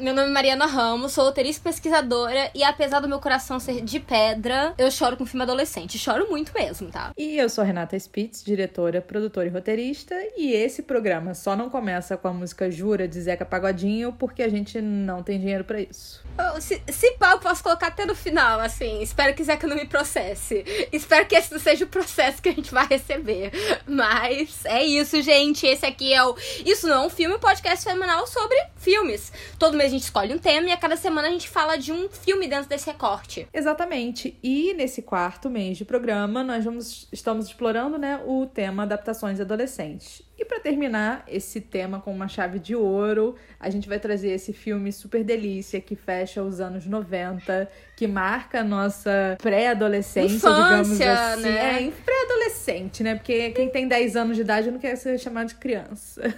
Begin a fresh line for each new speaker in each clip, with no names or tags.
meu nome é Mariana Ramos, sou roteirista e pesquisadora e apesar do meu coração ser de pedra, eu choro com filme adolescente. Choro muito mesmo, tá?
E eu sou Renata Spitz, diretora, produtora e roteirista, e esse programa só não começa com a música Jura de Zeca Pagodinho porque a gente não tem dinheiro para isso.
Se, se pau, posso colocar até no final, assim. Espero que Zeca não me processe. Espero que esse não seja o processo que a gente vai receber. Mas é isso, gente. Esse aqui é o Isso Não é um Filme, podcast semanal sobre filmes. Todo mês gente escolhe um tema e a cada semana a gente fala de um filme dentro desse recorte.
Exatamente. E nesse quarto mês de programa, nós vamos, estamos explorando né, o tema adaptações adolescentes. E para terminar esse tema com uma chave de ouro, a gente vai trazer esse filme super delícia que fecha os anos 90, que marca a nossa pré-adolescência, digamos assim.
Né?
É, pré-adolescente, né? Porque quem tem 10 anos de idade não quer ser chamado de criança.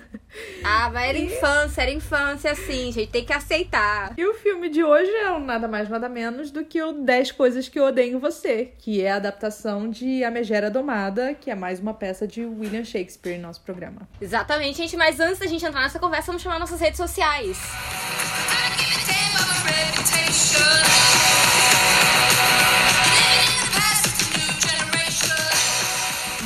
Ah, mas era infância, era infância sim, gente, tem que aceitar.
E o filme de hoje é nada mais, nada menos do que o 10 Coisas que Eu Odeio em Você, que é a adaptação de A Megera Domada, que é mais uma peça de William Shakespeare em nosso programa.
Exatamente, gente, mas antes da gente entrar nessa conversa, vamos chamar nossas redes sociais.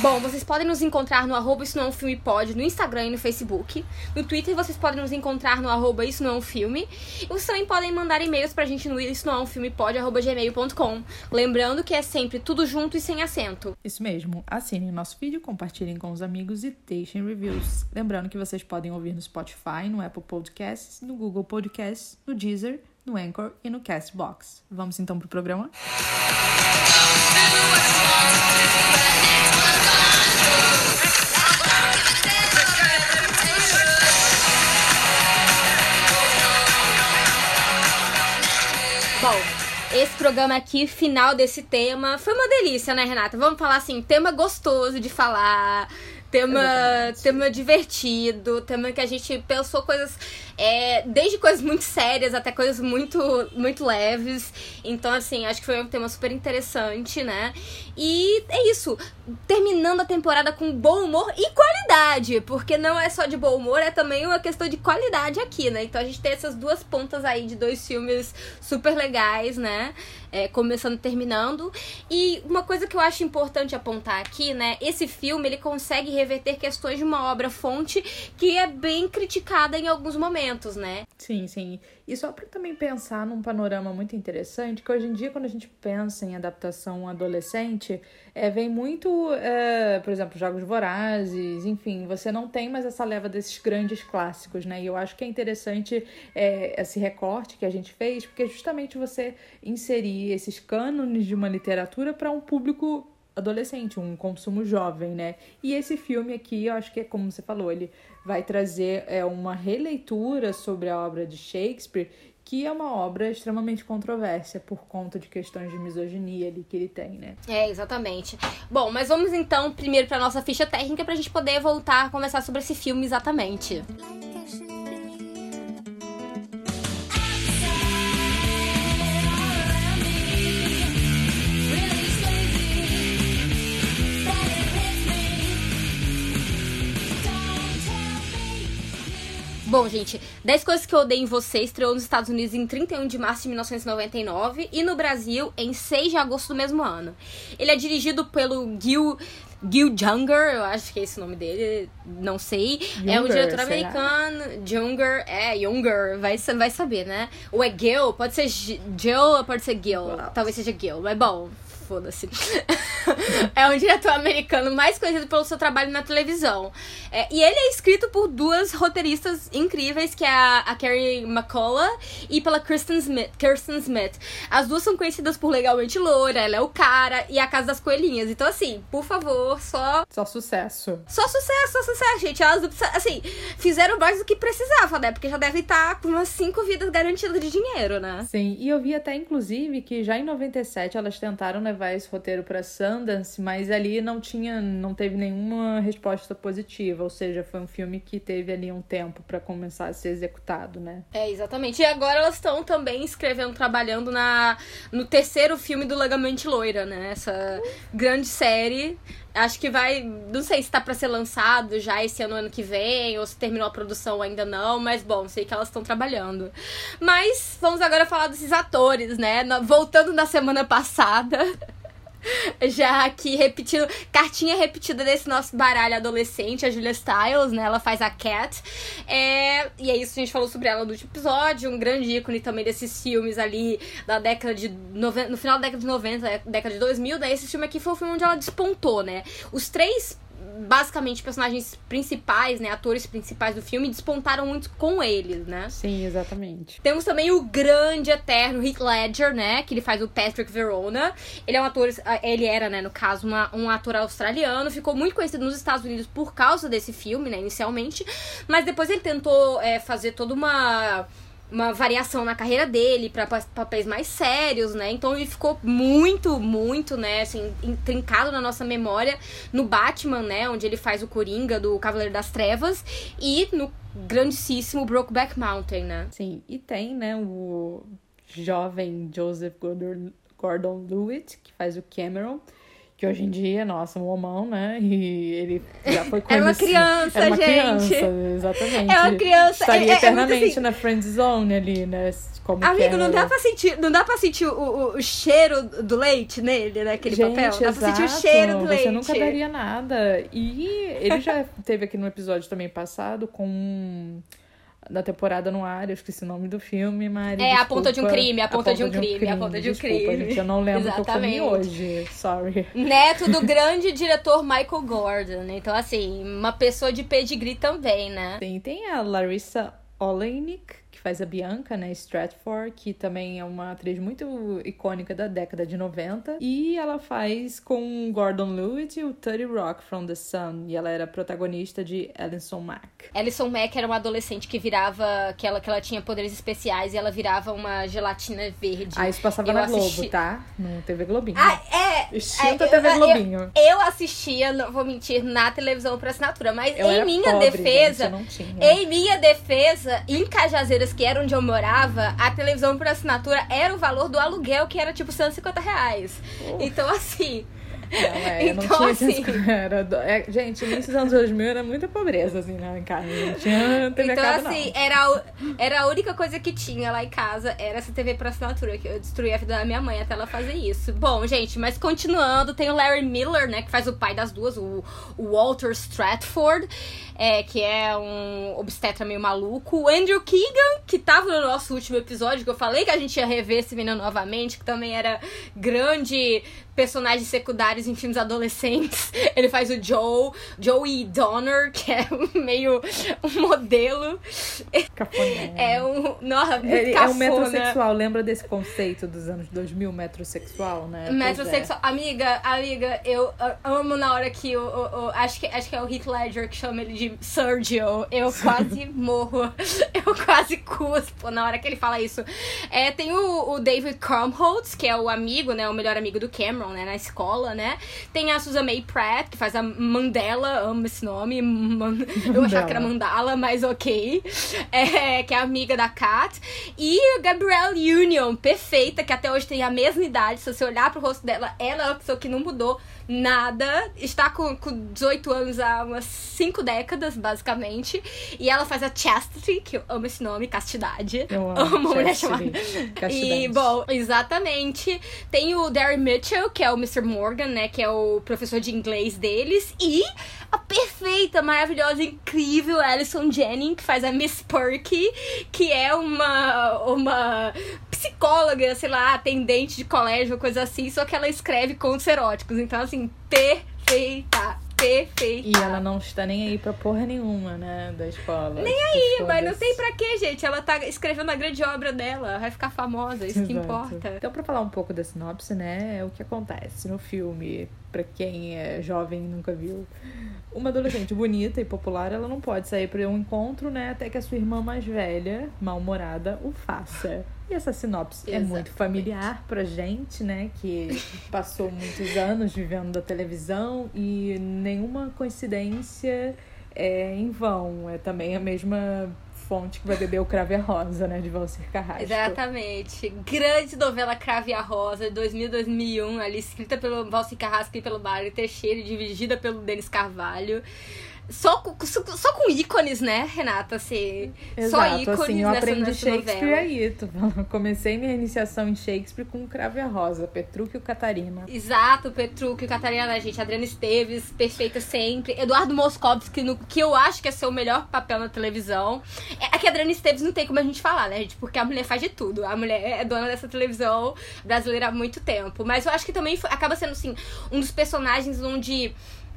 Bom, vocês podem nos encontrar no arroba Isso Não é um Filme Pode, no Instagram e no Facebook. No Twitter vocês podem nos encontrar no arroba Isso Não é um Filme. E vocês também podem mandar e-mails pra gente no Isso Não é um Filme Pode, arroba gmail.com. Lembrando que é sempre tudo junto e sem acento.
Isso mesmo. Assinem nosso vídeo, compartilhem com os amigos e deixem reviews. Lembrando que vocês podem ouvir no Spotify, no Apple Podcasts, no Google Podcasts, no Deezer, no Anchor e no Castbox. Vamos então pro programa?
Bom, esse programa aqui, final desse tema, foi uma delícia, né, Renata? Vamos falar assim, tema gostoso de falar, tema, tema divertido, tema que a gente pensou coisas é, desde coisas muito sérias até coisas muito, muito leves. Então, assim, acho que foi um tema super interessante, né? E é isso. Terminando a temporada com bom humor e qualidade. Porque não é só de bom humor, é também uma questão de qualidade aqui, né? Então a gente tem essas duas pontas aí de dois filmes super legais, né? É, começando e terminando. E uma coisa que eu acho importante apontar aqui, né? Esse filme ele consegue reverter questões de uma obra fonte que é bem criticada em alguns momentos né?
Sim, sim. E só para também pensar num panorama muito interessante, que hoje em dia, quando a gente pensa em adaptação adolescente, é, vem muito, é, por exemplo, Jogos Vorazes, enfim, você não tem mais essa leva desses grandes clássicos, né? E eu acho que é interessante é, esse recorte que a gente fez, porque justamente você inserir esses cânones de uma literatura para um público adolescente, um consumo jovem, né? E esse filme aqui, eu acho que é como você falou, ele vai trazer é, uma releitura sobre a obra de Shakespeare, que é uma obra extremamente controversa por conta de questões de misoginia ali que ele tem, né?
É, exatamente. Bom, mas vamos então primeiro para nossa ficha técnica para a gente poder voltar a conversar sobre esse filme exatamente. Música Bom, gente, 10 Coisas que Eu Odeio em Você estreou nos Estados Unidos em 31 de março de 1999 e no Brasil em 6 de agosto do mesmo ano. Ele é dirigido pelo Gil Gil Junger, eu acho que é esse o nome dele, não sei. É um diretor americano. Junger, é, Junger, vai, vai saber, né? Ou é Gil, pode ser Jill ou pode ser Gil. Talvez seja Gil, mas bom, foda-se. é um diretor americano mais conhecido pelo seu trabalho na televisão. É, e ele é escrito por duas roteiristas incríveis, que é a, a Carrie McCullough e pela Kristen Smith, Kirsten Smith. As duas são conhecidas por Legalmente Loura, ela é o cara e a Casa das Coelhinhas. Então, assim, por favor, só...
Só sucesso.
Só sucesso, só sucesso, gente. Elas, assim, fizeram mais do que precisava, né? Porque já deve estar com umas cinco vidas garantidas de dinheiro, né?
Sim, e eu vi até, inclusive, que já em 97 elas tentaram, né, levar esse roteiro para Sundance, mas ali não tinha, não teve nenhuma resposta positiva, ou seja, foi um filme que teve ali um tempo para começar a ser executado, né?
É, exatamente. E agora elas estão também escrevendo, trabalhando na no terceiro filme do Legamente Loira, né? Essa grande série Acho que vai. Não sei se tá pra ser lançado já esse ano, ano que vem, ou se terminou a produção ainda não, mas bom, sei que elas estão trabalhando. Mas vamos agora falar desses atores, né? Voltando na semana passada. Já aqui repetindo, cartinha repetida desse nosso baralho adolescente, a Julia Stiles, né? Ela faz a Cat. É, e é isso, a gente falou sobre ela no último episódio, um grande ícone também desses filmes ali da década de 90, no final da década de 90, década de 2000, daí esse filme aqui foi o filme onde ela despontou, né? Os três basicamente personagens principais, né, atores principais do filme despontaram muito com eles, né?
Sim, exatamente.
Temos também o grande eterno Heath Ledger, né, que ele faz o Patrick Verona. Ele é um ator, ele era, né, no caso, uma, um ator australiano, ficou muito conhecido nos Estados Unidos por causa desse filme, né, inicialmente, mas depois ele tentou é, fazer toda uma uma variação na carreira dele para papéis mais sérios, né? Então ele ficou muito, muito, né, assim, intrincado na nossa memória no Batman, né, onde ele faz o Coringa do Cavaleiro das Trevas e no grandíssimo Brokeback Mountain, né?
Sim, e tem, né, o jovem Joseph Gordon-Levitt, que faz o Cameron, que hoje em dia, nossa, um homão, né? E ele já foi conhecido.
Era uma criança,
Era uma
gente.
criança, exatamente.
É uma criança.
Estaria
é, é,
eternamente
é assim...
na friend zone ali, né? Como
Amigo, não dá pra sentir, não dá pra sentir o, o, o cheiro do leite nele, naquele
gente,
papel. Não dá
exato.
pra sentir o cheiro do
Você
leite.
Você nunca daria nada. E ele já teve aqui no episódio também passado com da temporada no ar, eu esqueci o nome do filme, mas.
É,
desculpa,
a ponta de um crime, a ponta,
a
de, um crime, crime, a ponta de um
desculpa,
crime.
Gente, eu não lembro
Exatamente.
que eu comi hoje. Sorry.
Neto do grande diretor Michael Gordon. Então, assim, uma pessoa de pedigree também, né?
Tem, tem a Larissa Oleynik, que faz a Bianca, né, Stratford, que também é uma atriz muito icônica da década de 90. E ela faz com Gordon Lewitt e o Tutty Rock from the Sun. E ela era protagonista de Alison Mack.
Alison Mack era uma adolescente que virava, que ela, que ela tinha poderes especiais e ela virava uma gelatina verde.
Ah, isso passava
Eu
na
assisti-
Globo, tá? No TV Globinho.
Ah, é!
Extinta
é,
TV
eu-
Globinho.
Eu, eu assistia, não vou mentir, na televisão por assinatura, mas
Eu
em minha
pobre,
defesa,
gente, eu não tinha.
em minha defesa, em Cajazeiras, que era onde eu morava, a televisão por assinatura era o valor do aluguel, que era tipo 150 reais. Então, assim.
Não, é, eu não
Então,
tinha
assim-
essas- era é, Gente, início dos anos 2000 era muita pobreza, assim, né, em casa. Não tinha TV
Então,
cabo,
assim,
não.
era, a- era a única coisa que tinha lá em casa, era essa TV por assinatura, que eu destruí a vida da minha mãe até ela fazer isso. Bom, gente, mas continuando, tem o Larry Miller, né, que faz o pai das duas, o, o Walter Stratford, é, que é um obstetra meio maluco. O Andrew Keegan, que tava no nosso último episódio, que eu falei que a gente ia rever esse menino novamente, que também era grande personagem secundários em filmes adolescentes. Ele faz o Joe, Joey Donner, que é meio um modelo.
Cafoné.
É um. Nossa,
Ele é um
cafona.
metrosexual, lembra desse conceito dos anos 2000, metrosexual, né? Pois é.
Metrosexual. Amiga, amiga, eu amo na hora que o, o- o- acho que acho que é o Heath Ledger que chama ele de Sergio. Eu quase morro. Eu quase cuspo na hora que ele fala isso. É, tem o, o David Crumholtz, que é o amigo, né? O melhor amigo do Cameron, né? Na escola, né? Tem a Susan May Pratt, que faz a Mandela, amo esse nome. Man- Eu achava que era Mandala, mas ok. É, que é amiga da Kat. E a Gabrielle Union, perfeita, que até hoje tem a mesma idade. Se você olhar pro rosto dela, ela é uma pessoa que não mudou nada. Está com, com 18 anos há umas 5 décadas, basicamente. E ela faz a Chastity, que eu amo esse nome, castidade.
Eu amo
uma mulher chamada.
castidade.
E, bom, exatamente. Tem o Darren Mitchell, que é o Mr. Morgan, né? Que é o professor de inglês deles. E a perfeita, maravilhosa, incrível Alison Jennings, que faz a Miss Perky, que é uma, uma psicóloga, sei lá, atendente de colégio, coisa assim, só que ela escreve contos eróticos. Então, assim, perfeita. Perfeita.
E ela não está nem aí pra porra nenhuma, né? Da escola.
Nem aí, mas não tem pra quê, gente. Ela tá escrevendo a grande obra dela, vai ficar famosa, isso que
Exato.
importa.
Então, pra falar um pouco da sinopse, né? É o que acontece no filme, pra quem é jovem e nunca viu. Uma adolescente bonita e popular, ela não pode sair pra um encontro, né? Até que a sua irmã mais velha, mal-humorada, o faça. E essa sinopse Exatamente. é muito familiar pra gente, né? Que passou muitos anos vivendo da televisão e nenhuma coincidência é em vão. É também a mesma fonte que vai beber o Crave a Rosa, né? De Valcir Carrasco.
Exatamente. Grande novela Crave a Rosa, de 2000 2001, ali escrita pelo Valcir Carrasco e pelo Mário Teixeira e dirigida pelo Denis Carvalho. Só com, só, só com ícones, né, Renata? Assim,
Exato, só ícones assim, eu aprendi nessa Shakespeare novela. aí. Tu, comecei minha iniciação em Shakespeare com Crave a Rosa, Petrúquio e Catarina.
Exato, Petrúquio e Catarina, né, gente? Adriana Esteves, perfeita sempre. Eduardo Moscovski, no, que eu acho que é seu melhor papel na televisão. É, é que a Adriana Esteves não tem como a gente falar, né, gente? Porque a mulher faz de tudo. A mulher é dona dessa televisão brasileira há muito tempo. Mas eu acho que também foi, acaba sendo, assim, um dos personagens onde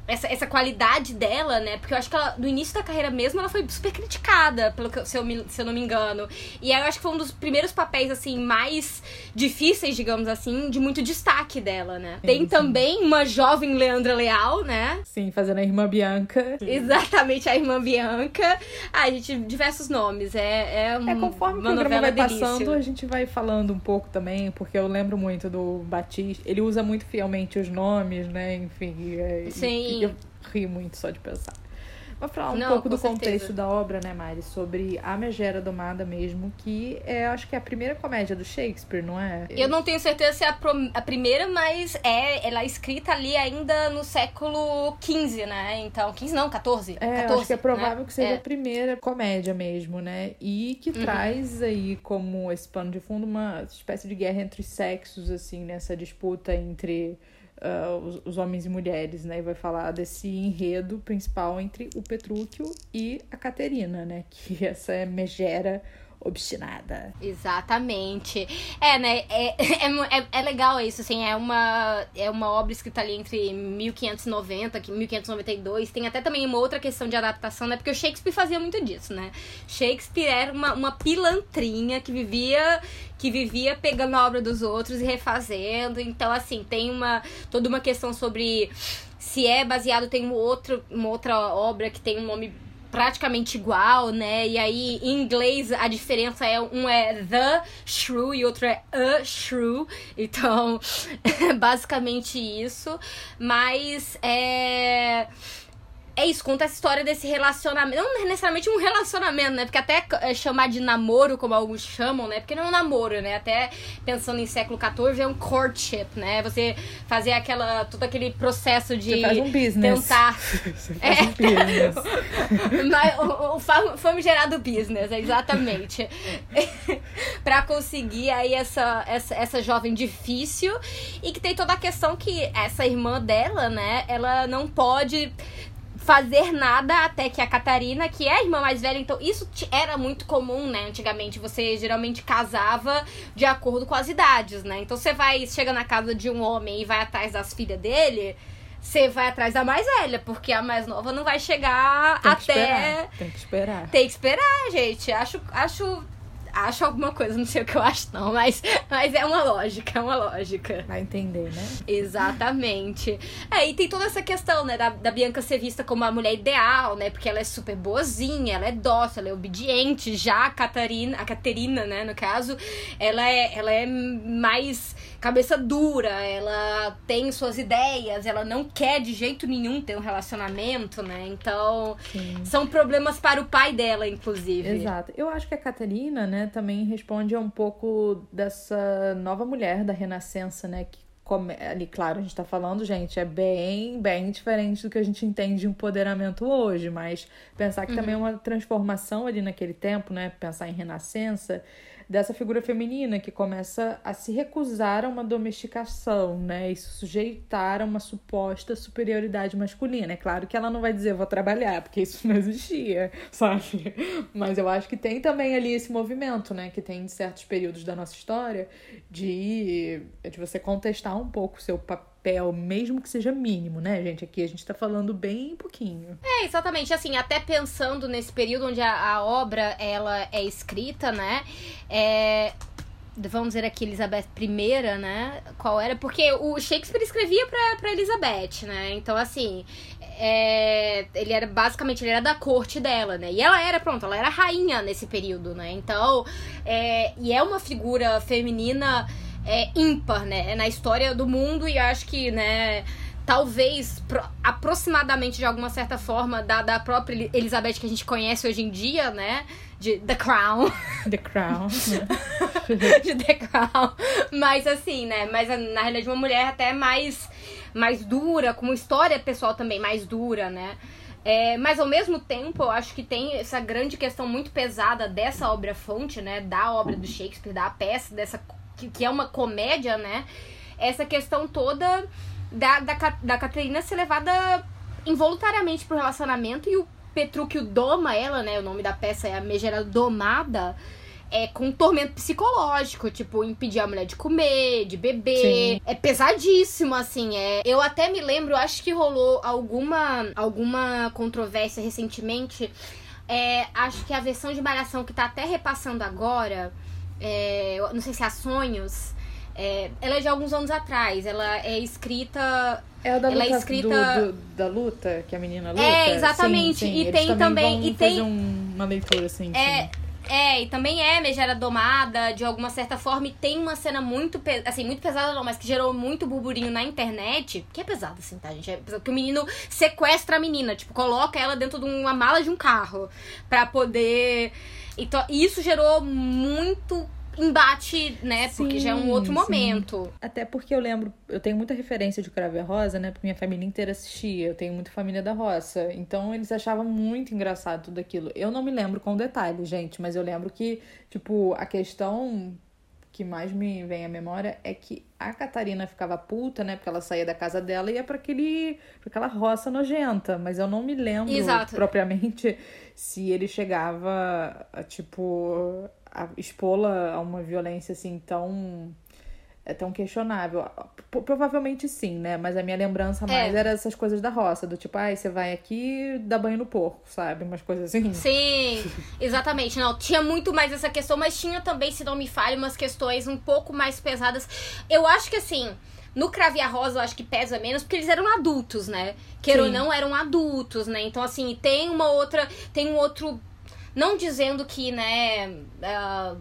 essa, essa qualidade dela, né? Porque eu acho que ela, no início da carreira mesmo, ela foi super criticada, pelo que, se, eu me, se eu não me engano. E aí eu acho que foi um dos primeiros papéis, assim, mais difíceis, digamos assim, de muito destaque dela, né? Sim, Tem sim. também uma jovem Leandra Leal, né?
Sim, fazendo a irmã Bianca.
Sim. Exatamente, a irmã Bianca. Ah, gente, diversos nomes. É, é, um,
é conforme
o
programa vai
delícia.
passando, a gente vai falando um pouco também, porque eu lembro muito do Batista. Ele usa muito fielmente os nomes, né? Enfim. É,
Sim.
E, eu rio muito só de pensar. Vou falar um Não, pouco do certeza. contexto da obra, né, Mari? Sobre a Megera Domada mesmo, que é, acho que é a primeira comédia do Shakespeare, não é?
Eu não tenho certeza se é a, a primeira, mas é, ela é escrita ali ainda no século XV, né? Então, 15 não, 14.
É,
14,
acho que é provável né? que seja é. a primeira comédia mesmo, né? E que uhum. traz aí como esse pano de fundo uma espécie de guerra entre sexos, assim, nessa disputa entre uh, os, os, homens e mulheres, né? E vai falar desse enredo principal entre o Petrúquio e a Caterina, né? Que essa é megera obstinada.
Exatamente. É, né? É, é, é, é, legal isso, assim. É uma, é uma obra escrita ali entre 1590 e 1592. Tem até também uma outra questão de adaptação, né? Porque o Shakespeare fazia muito disso, né? Shakespeare era uma, uma pilantrinha que vivia que vivia pegando a obra dos outros e refazendo. Então, assim, tem uma toda uma questão sobre se é baseado, tem um outro, uma outra obra que tem um nome praticamente igual, né? E aí, em inglês, a diferença é um é the shrew e outro é a shrew. Então, basicamente isso. Mas é é isso, conta essa história desse relacionamento. Não necessariamente um relacionamento, né? Porque até é, chamar de namoro, como alguns chamam, né? Porque não é um namoro, né? Até pensando em século XIV, é um courtship, né? Você fazer aquela. todo aquele processo de.
Você faz um business.
Tentar.
Você faz é. um business.
Mas, o, o famigerado business, exatamente. pra conseguir aí essa, essa, essa jovem difícil e que tem toda a questão que essa irmã dela, né? Ela não pode fazer nada até que a Catarina, que é a irmã mais velha, então isso era muito comum, né? Antigamente você geralmente casava de acordo com as idades, né? Então você vai, chega na casa de um homem e vai atrás das filhas dele, você vai atrás da mais velha, porque a mais nova não vai chegar
Tem
até.
Esperar. Tem que esperar.
Tem que esperar, gente. Acho, acho acho alguma coisa, não sei o que eu acho, não, mas, mas é uma lógica, é uma lógica.
Vai entender, né?
Exatamente. É, e tem toda essa questão, né, da, da Bianca ser vista como a mulher ideal, né? Porque ela é super boazinha, ela é dócil, ela é obediente. Já a Catarina, a Caterina, né, no caso, ela é, ela é mais cabeça dura, ela tem suas ideias, ela não quer de jeito nenhum ter um relacionamento, né? Então, Sim. são problemas para o pai dela, inclusive.
Exato. Eu acho que a Catarina, né, também responde a um pouco dessa nova mulher da Renascença, né, que come... ali, claro, a gente tá falando, gente, é bem, bem diferente do que a gente entende de empoderamento hoje, mas pensar que uhum. também é uma transformação ali naquele tempo, né, pensar em Renascença, dessa figura feminina que começa a se recusar a uma domesticação, né? E se sujeitar a uma suposta superioridade masculina. É claro que ela não vai dizer vou trabalhar, porque isso não existia, sabe? Mas eu acho que tem também ali esse movimento, né? Que tem em certos períodos da nossa história de, de você contestar um pouco o seu papel papel, mesmo que seja mínimo, né, gente? Aqui a gente tá falando bem pouquinho.
É, exatamente. Assim, até pensando nesse período onde a, a obra ela é escrita, né? É, vamos dizer aqui, Elizabeth I, né? Qual era? Porque o Shakespeare escrevia pra Elizabeth, né? Então, assim, é, ele era basicamente ele era da corte dela, né? E ela era, pronto, ela era rainha nesse período, né? Então, é, e é uma figura feminina é, ímpar, né? Na história do mundo e acho que, né? talvez pro, aproximadamente de alguma certa forma da, da própria Elizabeth que a gente conhece hoje em dia, né? De The Crown.
The Crown.
de The Crown. Mas assim, né? Mas na realidade uma mulher até mais, mais dura, com uma história pessoal também mais dura, né? É, mas ao mesmo tempo, eu acho que tem essa grande questão muito pesada dessa obra-fonte, né? Da obra do Shakespeare, da peça, dessa que, que é uma comédia, né? Essa questão toda da, da, da Caterina ser levada involuntariamente pro relacionamento e o Petrúquio doma ela, né? O nome da peça é a Megera Domada. É com um tormento psicológico, tipo, impedir a mulher de comer, de beber. Sim. É pesadíssimo, assim. É... Eu até me lembro, acho que rolou alguma, alguma controvérsia recentemente. É, acho que a versão de Malhação que tá até repassando agora, é, não sei se é Sonhos, é, ela é de alguns anos atrás. Ela é escrita.
É a da
ela
luta,
é escrita
do, do, da luta, que a menina luta?
É, exatamente.
Sim, sim.
E
Eles
tem também. E tem
um, uma leitura assim.
É, é, e também é Megera domada, de alguma certa forma, e tem uma cena muito, pe- assim, muito pesada não, mas que gerou muito burburinho na internet, que é pesado assim, tá, gente? É pesado, que o menino sequestra a menina, tipo, coloca ela dentro de uma mala de um carro pra poder... Então, isso gerou muito embate, né? Porque já é um outro
Sim,
momento.
Até porque eu lembro, eu tenho muita referência de Crave a Rosa, né? Porque minha família inteira assistia. Eu tenho muita família da roça. Então eles achavam muito engraçado tudo aquilo. Eu não me lembro com detalhes, gente, mas eu lembro que, tipo, a questão que mais me vem à memória é que a Catarina ficava puta, né? Porque ela saía da casa dela e ia pra, aquele, pra aquela roça nojenta. Mas eu não me lembro
Exato.
propriamente se ele chegava a, tipo, a expô-la a uma violência assim tão é tão questionável. Provavelmente sim, né? Mas a minha lembrança mais
É.
era essas coisas da roça, do tipo, ai, você vai aqui dá banho no porco, sabe? Umas coisas assim.
Sim, exatamente. Não, tinha muito mais essa questão, mas tinha também, se não me falha, umas questões um pouco mais pesadas. Eu acho que assim, no Crave a Rosa eu acho que pesa menos, porque eles eram adultos, né? Queira ou não, eram adultos, né? Então, assim, tem uma outra. Tem um outro. Não dizendo que, né. ah,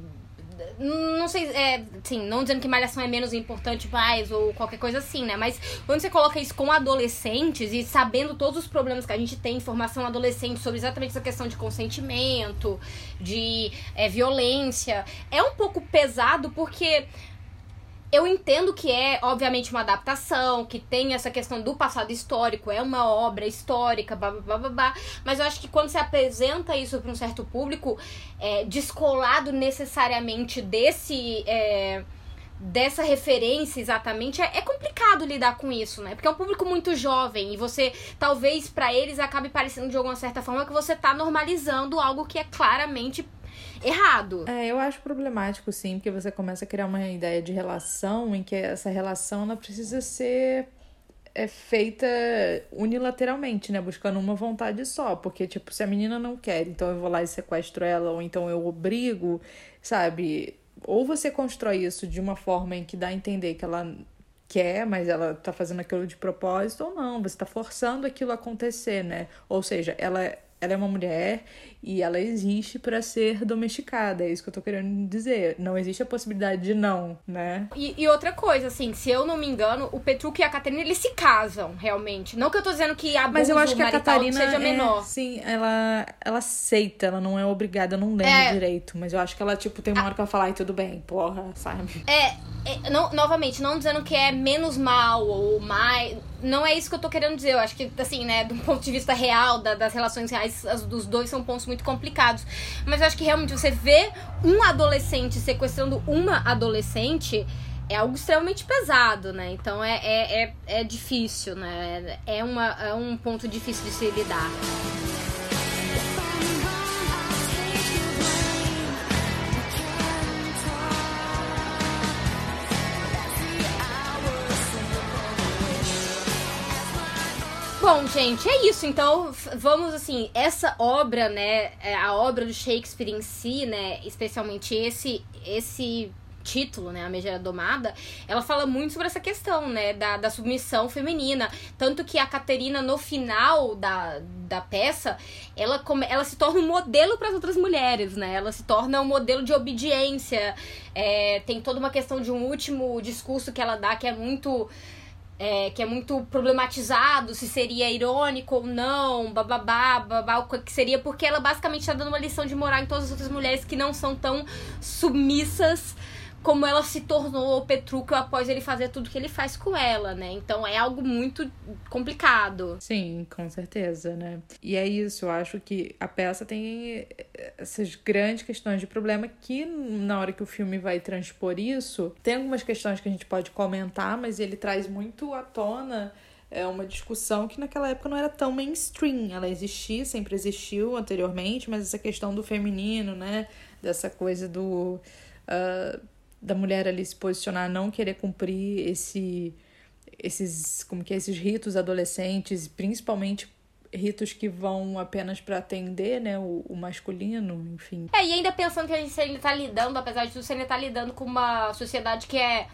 não sei, é, sim, não dizendo que malhação é menos importante mais ou qualquer coisa assim, né? Mas quando você coloca isso com adolescentes e sabendo todos os problemas que a gente tem em formação adolescente sobre exatamente essa questão de consentimento, de é, violência, é um pouco pesado porque eu entendo que é, obviamente, uma adaptação, que tem essa questão do passado histórico, é uma obra histórica, blá blá blá blá, blá mas eu acho que quando você apresenta isso para um certo público, é, descolado necessariamente desse. é, dessa referência exatamente, é, é complicado lidar com isso, né? Porque é um público muito jovem e você, talvez pra eles acabe parecendo de alguma certa forma que você tá normalizando algo que é claramente errado.
É, eu acho problemático, sim, porque você começa a criar uma ideia de relação em que essa relação ela precisa ser é feita unilateralmente, né? Buscando uma vontade só. Porque, tipo, se a menina não quer, então eu vou lá e sequestro ela, ou então eu obrigo, sabe? Ou você constrói isso de uma forma em que dá a entender que ela quer, mas ela tá fazendo aquilo de propósito, ou não, você tá forçando aquilo a acontecer, né? Ou seja, ela, ela é uma mulher e ela existe para ser domesticada, é isso que eu tô querendo dizer. Não existe a possibilidade de não, né?
E, e outra coisa, assim, se eu não me engano, o Petruc e a Catarina, eles se casam, realmente. Não que eu tô dizendo que abuso
Mas eu acho que a Catarina
seja
é,
menor.
sim, ela ela aceita, ela não é obrigada, eu não lembro
É.
direito, mas eu acho que ela tipo tem uma hora que ela fala, ai, tudo bem, porra, sabe?
É, é, não, novamente, não dizendo que é menos mal ou mais. Não é isso que eu tô querendo dizer. Eu acho que, assim, né, do ponto de vista real, da- das relações reais, as dos dois são pontos muito complicados. Mas eu acho que realmente você vê um adolescente sequestrando uma adolescente é algo extremamente pesado, né? Então é, é, é, é difícil, né? É, uma, é um ponto difícil de se lidar. Bom, gente, é isso. Então, vamos assim, essa obra, né, é a obra do Shakespeare em si, né, especialmente esse esse título, né, A Megera Domada, ela fala muito sobre essa questão, né, da, da submissão feminina. Tanto que a Caterina, no final da, da peça, ela, come, ela se torna um modelo para as outras mulheres, né? Ela se torna um modelo de obediência. É, tem toda uma questão de um último discurso que ela dá que é muito é, que é muito problematizado, se seria irônico ou não, bababá, babá, o que seria, porque ela basicamente está dando uma lição de moral em todas as outras mulheres que não são tão submissas como ela se tornou Petrúquio após ele fazer tudo que ele faz com ela, né? Então é algo muito complicado.
Sim, com certeza, né? E é isso, eu acho que a peça tem essas grandes questões de problema que na hora que o filme vai transpor isso, tem algumas questões que a gente pode comentar, mas ele traz muito à tona é uma discussão que naquela época não era tão mainstream. Ela existia, sempre existiu anteriormente, mas essa questão do feminino, né? Dessa coisa do. Uh, da mulher ali se posicionar, não querer cumprir esse esses como que é, esses ritos adolescentes, principalmente ritos que vão apenas para atender, né, o, o, masculino, enfim.
É, e ainda pensando que a gente ainda tá lidando, apesar de tudo, você ainda tá lidando com uma sociedade que é,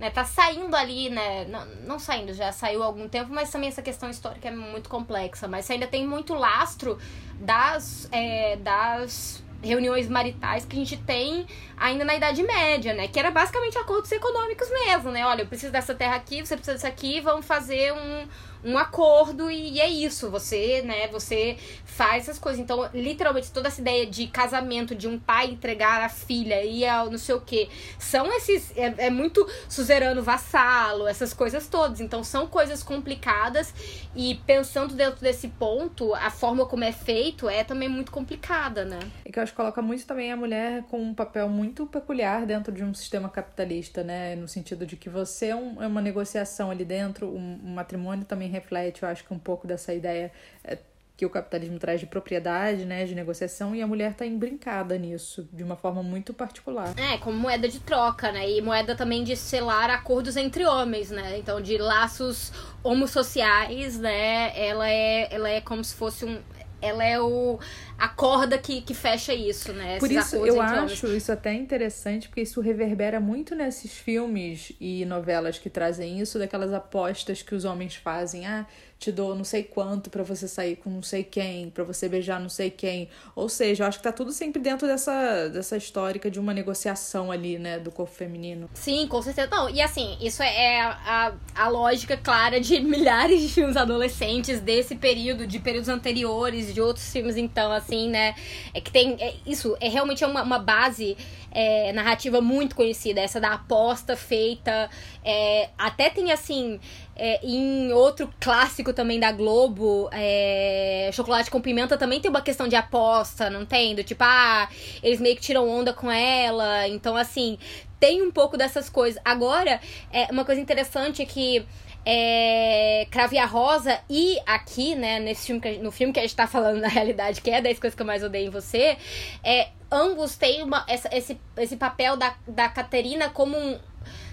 né, tá saindo ali, né, não, não saindo, já saiu há algum tempo, mas também essa questão histórica é muito complexa, mas você ainda tem muito lastro das, é, das reuniões maritais que a gente tem ainda na Idade Média, né? Que era basicamente acordos econômicos mesmo, né? Olha, eu preciso dessa terra aqui, você precisa disso aqui, vamos fazer um, um acordo e é isso. Você, né, você faz essas coisas. Então, literalmente, toda essa ideia de casamento, de um pai entregar a filha e ao não sei o que, são esses. É, é muito suzerano vassalo, essas coisas todas. Então, são coisas complicadas e pensando dentro desse ponto, a forma como é feito é também muito complicada, né?
E que eu acho que coloca muito também a mulher com um papel muito peculiar dentro de um sistema capitalista, né? No sentido de que você é, um, é uma negociação ali dentro, um, um matrimônio também reflete, eu acho que um pouco dessa ideia é, que o capitalismo traz de propriedade, né, de negociação, e a mulher tá embrincada nisso, de uma forma muito particular.
É, como moeda de troca, né, e moeda também de selar acordos entre homens, né, então de laços homossociais, né, ela é, ela é como se fosse um, ela é o a corda que, que fecha isso, né?
Por isso eu acho homens. isso até interessante, porque isso reverbera muito nesses filmes e novelas que trazem isso, daquelas apostas que os homens fazem. Ah, te dou não sei quanto para você sair com não sei quem, para você beijar não sei quem. Ou seja, eu acho que tá tudo sempre dentro dessa, dessa histórica de uma negociação ali, né, do corpo feminino.
Sim, com certeza. Não, e assim, isso é a, a lógica clara de milhares de filmes adolescentes desse período, de períodos anteriores, de outros filmes, então, assim, né? É que tem. É, isso é realmente uma, uma base é, narrativa muito conhecida, essa da aposta feita. É, até tem assim. É, em outro clássico também da Globo, é, Chocolate com Pimenta também tem uma questão de aposta, não tem? Do tipo, ah, eles meio que tiram onda com ela. Então, assim, tem um pouco dessas coisas. Agora, é, uma coisa interessante é que é, Rosa e aqui, né, nesse filme que, no filme que a gente tá falando na realidade, que é 10 coisas que eu mais odeio em você, é, ambos têm uma, essa, esse, esse papel da, da Caterina como um,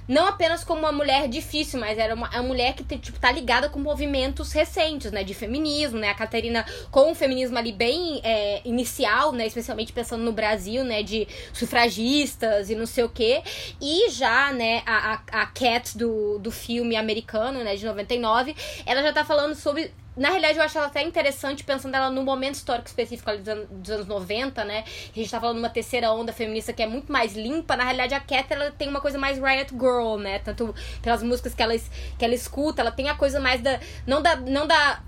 não apenas como uma mulher difícil, mas era uma, uma mulher que tipo, tá ligada com movimentos recentes, né? De feminismo, né? A Caterina com o feminismo ali bem é, inicial, né? Especialmente pensando no Brasil, né? De sufragistas e não sei o quê. E já, né, a, a, a Cat do, do filme americano, né? De 99, ela já tá falando sobre na realidade, eu acho ela até interessante, pensando ela no momento histórico específico dos anos, dos anos 90, né? A gente tá falando de uma terceira onda feminista que é muito mais limpa. Na realidade, a Cat, ela tem uma coisa mais Riot Girl, né? Tanto pelas músicas que ela, que ela escuta, ela tem a coisa mais da... Não da... Não da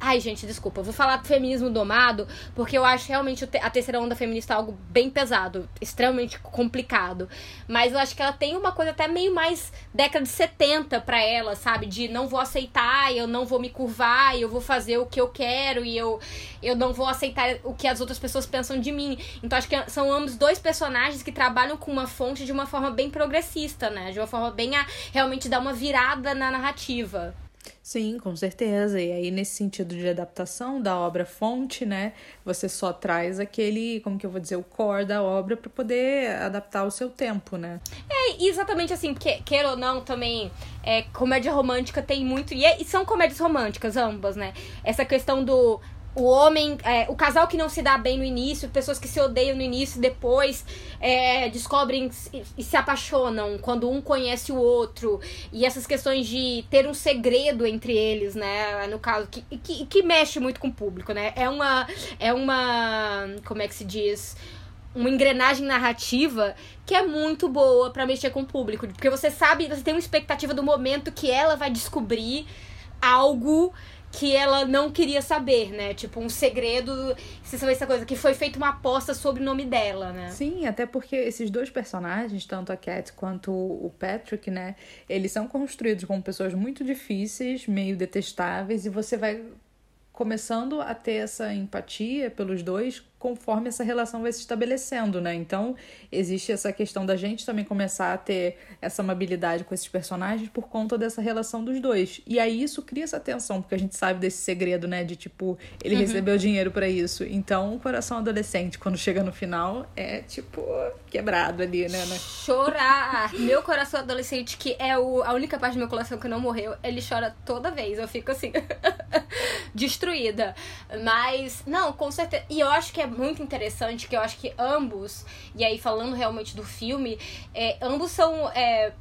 Ai, gente, desculpa. Eu vou falar do feminismo domado, porque eu acho realmente a terceira onda feminista algo bem pesado, extremamente complicado. Mas eu acho que ela tem uma coisa até meio mais década de 70 pra ela, sabe? De não vou aceitar, eu não vou me curvar, eu vou fazer o que eu quero e eu, eu não vou aceitar o que as outras pessoas pensam de mim. Então acho que são ambos dois personagens que trabalham com uma fonte de uma forma bem progressista, né? De uma forma bem a realmente dar uma virada na narrativa.
Sim, com certeza. E aí, nesse sentido de adaptação da obra fonte, né? Você só traz aquele, como que eu vou dizer, o core da obra para poder adaptar o seu tempo, né?
É, exatamente assim, porque, queira ou não, também, é, comédia romântica tem muito. E, é, e são comédias românticas, ambas, né? Essa questão do o homem, é, o casal que não se dá bem no início, pessoas que se odeiam no início, depois é, descobrem e se apaixonam quando um conhece o outro. E essas questões de ter um segredo entre eles, né? No caso, que, que, que mexe muito com o público, né? É uma. É uma. Como é que se diz? uma engrenagem narrativa que é muito boa para mexer com o público, porque você sabe, você tem uma expectativa do momento que ela vai descobrir algo que ela não queria saber, né? Tipo, um segredo, se sabe essa coisa, que foi feita uma aposta sobre o nome dela, né?
Sim, até porque esses dois personagens, tanto a Cat quanto o Patrick, né? Eles são construídos como pessoas muito difíceis, meio detestáveis, e você vai começando a ter essa empatia pelos dois conforme essa relação vai se estabelecendo, né? Então, existe essa questão da gente também começar a ter essa amabilidade com esses personagens por conta dessa relação dos dois. E aí isso cria essa tensão, porque a gente sabe desse segredo, né? De tipo, ele uhum. recebeu dinheiro para isso. Então, o coração adolescente, quando chega no final, é tipo, quebrado ali, né? né?
Chorar! meu coração adolescente, que é o, a única parte do meu coração que não morreu, ele chora toda vez. Eu fico assim, destruída. Mas, não, com certeza. E eu acho que é muito interessante, que eu acho que ambos, e aí falando realmente do filme, é, ambos são. É,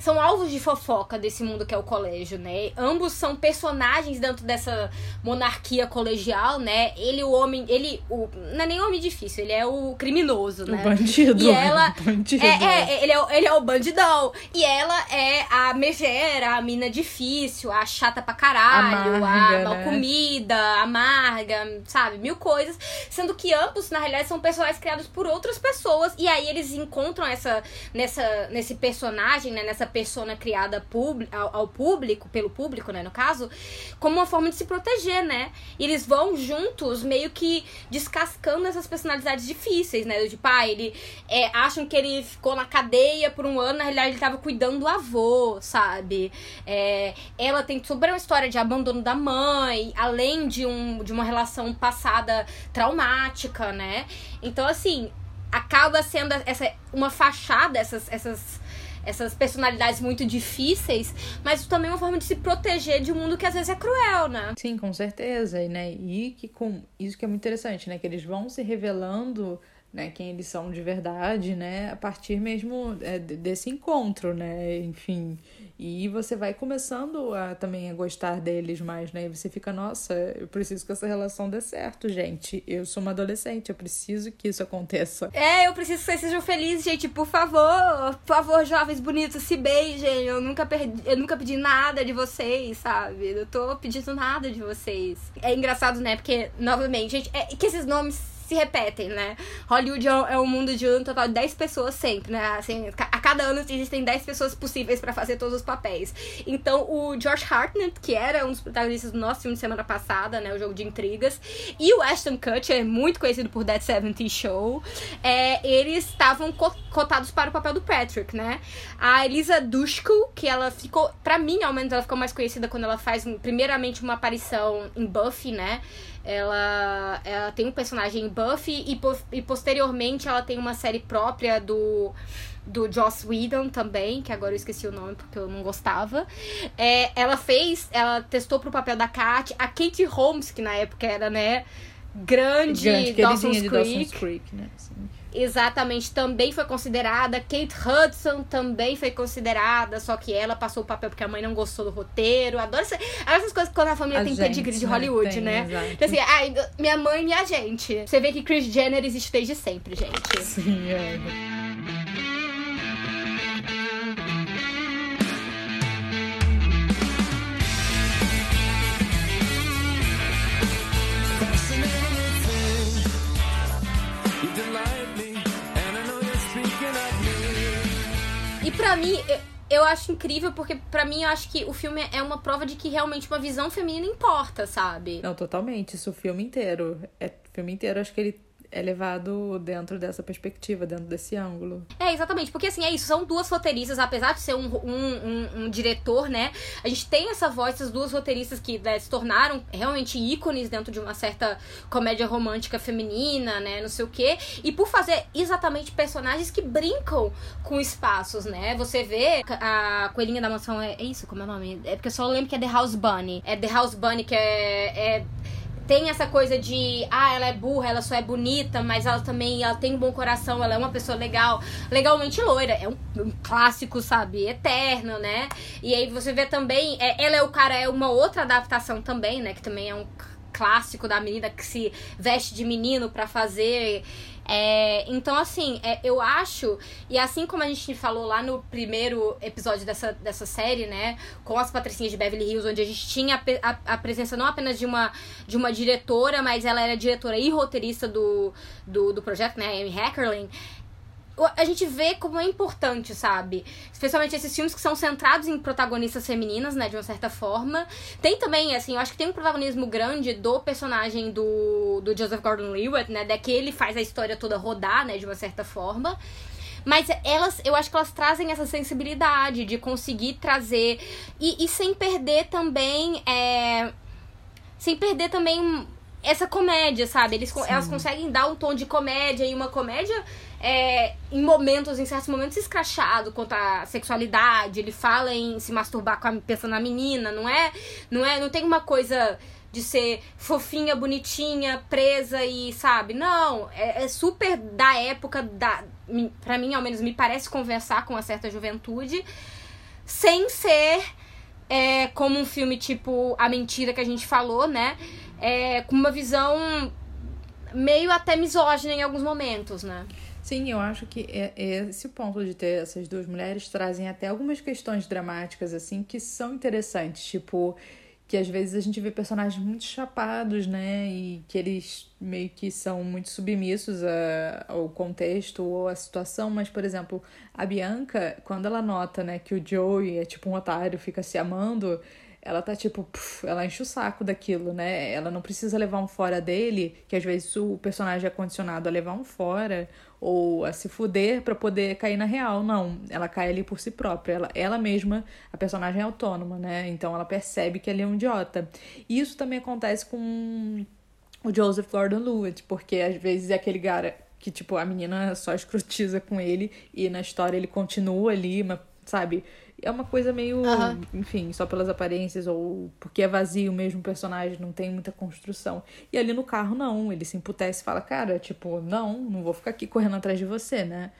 são alvos de fofoca desse mundo que é o colégio, né? Ambos são personagens dentro dessa monarquia colegial, né? Ele, o homem, ele, o, não é nem homem difícil, ele é o criminoso, né?
O bandido.
E ela,
bandido.
É, é, ele, é, ele é o bandidão. E ela é a megera, a mina difícil, a chata pra caralho, amarga, a mal né? comida, amarga, sabe? Mil coisas. Sendo que ambos, na realidade, são personagens criados por outras pessoas. E aí eles encontram essa, nessa, nesse personagem, né? Nessa persona criada ao, público, pelo público, né, no caso, como uma forma de se proteger, né? E eles vão juntos, meio que descascando essas personalidades difíceis, né? De pai, ah, ele é, acham que ele ficou na cadeia por um ano, na realidade ele tava cuidando do avô, sabe? É, ela tem sobre uma história de abandono da mãe, além de, um, de uma relação passada traumática, né? Então, assim, acaba sendo essa uma fachada essas, essas essas personalidades muito difíceis, mas também uma forma de se proteger de um mundo que às vezes é cruel, né?
Sim, com certeza, né? E que com isso que é muito interessante, né? Que eles vão se revelando né, quem eles são de verdade, né, a partir mesmo é, desse encontro, né, enfim, e você vai começando a também a gostar deles mais, né? E você fica, nossa, eu preciso que essa relação dê certo, gente. Eu sou uma adolescente, eu preciso que isso aconteça.
É, eu preciso que vocês sejam felizes, gente. Por favor, por favor, jovens bonitos, se beijem. Eu nunca perdi, eu nunca pedi nada de vocês, sabe? Eu tô pedindo nada de vocês. É engraçado, né? Porque, novamente, gente, é que esses nomes se repetem, né? Hollywood é, é um mundo de um total de 10 pessoas sempre, né? Assim, a cada ano existem 10 pessoas possíveis para fazer todos os papéis. Então, o George Hartnett, que era um dos protagonistas do nosso filme de semana passada, né? O Jogo de Intrigas, e o Ashton Kutcher, muito conhecido por Dead 70 Show, é, eles estavam cotados para o papel do Patrick, né? A Elisa Dushku, que ela ficou, para mim, ao menos, ela ficou mais conhecida quando ela faz, primeiramente, uma aparição em Buffy, né? Ela, ela tem um personagem Buffy e, e posteriormente ela tem uma série própria do do Joss Whedon também, que agora eu esqueci o nome porque eu não gostava. É, ela fez, ela testou pro papel da Kat, a Kate Holmes, que na época era, né, grande, grande Dawson's Creek. Dawson's Creek né? Exatamente, também foi considerada. Kate Hudson também foi considerada, só que ela passou o papel porque a mãe não gostou do roteiro. Adoro essa, essas coisas quando a família a tem gente, pedigree de Hollywood, tem, né? Então, assim, ai, minha mãe e minha gente. Você vê que Chris Jenner existe desde sempre, gente.
Sim, é.
Pra mim, eu acho incrível, porque para mim eu acho que o filme é uma prova de que realmente uma visão feminina importa, sabe?
Não, totalmente. Isso o filme inteiro. É o filme inteiro, acho que ele é levado dentro dessa perspectiva, dentro desse ângulo.
É, exatamente, porque assim, é isso, são duas roteiristas, apesar de ser um, um, um, um diretor, né? A gente tem essa voz, essas duas roteiristas que né, se tornaram realmente ícones dentro de uma certa comédia romântica feminina, né? Não sei o quê. E por fazer exatamente personagens que brincam com espaços, né? Você vê a coelhinha da mansão, é, é isso? Como é o nome? É porque eu só lembro que é The House Bunny. É The House Bunny que é, é tem essa coisa de, ah, ela é burra, ela só é bonita, mas ela também ela tem um bom coração, ela é uma pessoa legal, legalmente loira. É um, um clássico, sabe, eterno, né? E aí você vê também, é, ela é o cara, é uma outra adaptação também, né? Que também é um clássico da menina que se veste de menino para fazer é, então, assim, é, eu acho, e assim como a gente falou lá no primeiro episódio dessa, dessa série, né, com as patricinhas de Beverly Hills, onde a gente tinha a, a, a, presença não apenas de uma, de uma diretora, mas ela era diretora e roteirista do, do, do projeto, né, Amy Heckerling a gente vê como é importante, sabe? Especialmente esses filmes que são centrados em protagonistas femininas, né, de uma certa forma. Tem também, assim, eu acho que tem um protagonismo grande do personagem do, do Joseph Gordon-Levitt, né, daquele ele faz a história toda rodar, né, de uma certa forma. Mas elas, eu acho que elas trazem essa sensibilidade de conseguir trazer. E, e sem perder também. É, sem perder também essa comédia, sabe? Eles, elas conseguem dar um tom de comédia e uma comédia é, em momentos, em certos momentos, escrachado quanto à sexualidade. Ele fala em se masturbar com a, pensando na menina, não é? Não é? Não tem uma coisa de ser fofinha, bonitinha, presa e, sabe? Não, é, é super da época da. Pra mim, ao menos, me parece conversar com uma certa juventude, sem ser é, como um filme tipo A Mentira que a gente falou, né? É, com uma visão meio até misógina em alguns momentos, né?
Sim, eu acho que é, é esse ponto de ter essas duas mulheres trazem até algumas questões dramáticas, assim, que são interessantes. Tipo, que às vezes a gente vê personagens muito chapados, né? E que eles meio que são muito submissos a, ao contexto ou à situação. Mas, por exemplo, a Bianca, quando ela nota, né, que o Joey é tipo um otário, fica se amando ela tá tipo, puf, ela enche o saco daquilo, né? Ela não precisa levar um fora dele, que às vezes o personagem é condicionado a levar um fora ou a se fuder para poder cair na real. Não, ela cai ali por si própria. Ela, ela mesma, a personagem é autônoma, né? Então ela percebe que ele é um idiota. E isso também acontece com o Joseph Gordon-Levitt, porque às vezes é aquele cara que, tipo, a menina só escrotiza com ele e na história ele continua ali, mas, sabe? É uma coisa meio, uhum. enfim, só pelas aparências ou porque é vazio mesmo o personagem, não tem muita construção. E ali no carro não, ele se emputece e fala, cara, tipo, não, não vou ficar aqui correndo atrás de você, né?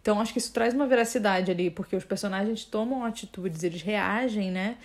Então acho que isso traz uma veracidade ali, porque os personagens tomam atitudes, eles reagem, né?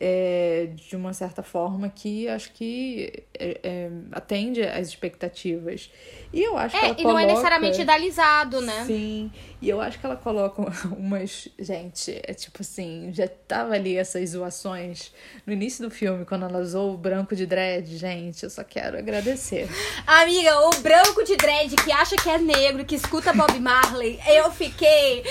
É, de uma certa forma que acho que é, é, atende às expectativas. E eu acho
é,
que ela
e
coloca...
não é necessariamente idealizado, né?
Sim, e eu acho que ela coloca umas... Gente, é tipo assim, já tava ali essas zoações no início do filme, quando ela usou o branco de dread, gente, eu só quero agradecer.
Amiga, o branco de dread que acha que é negro, que escuta Bob Marley, eu fiquei...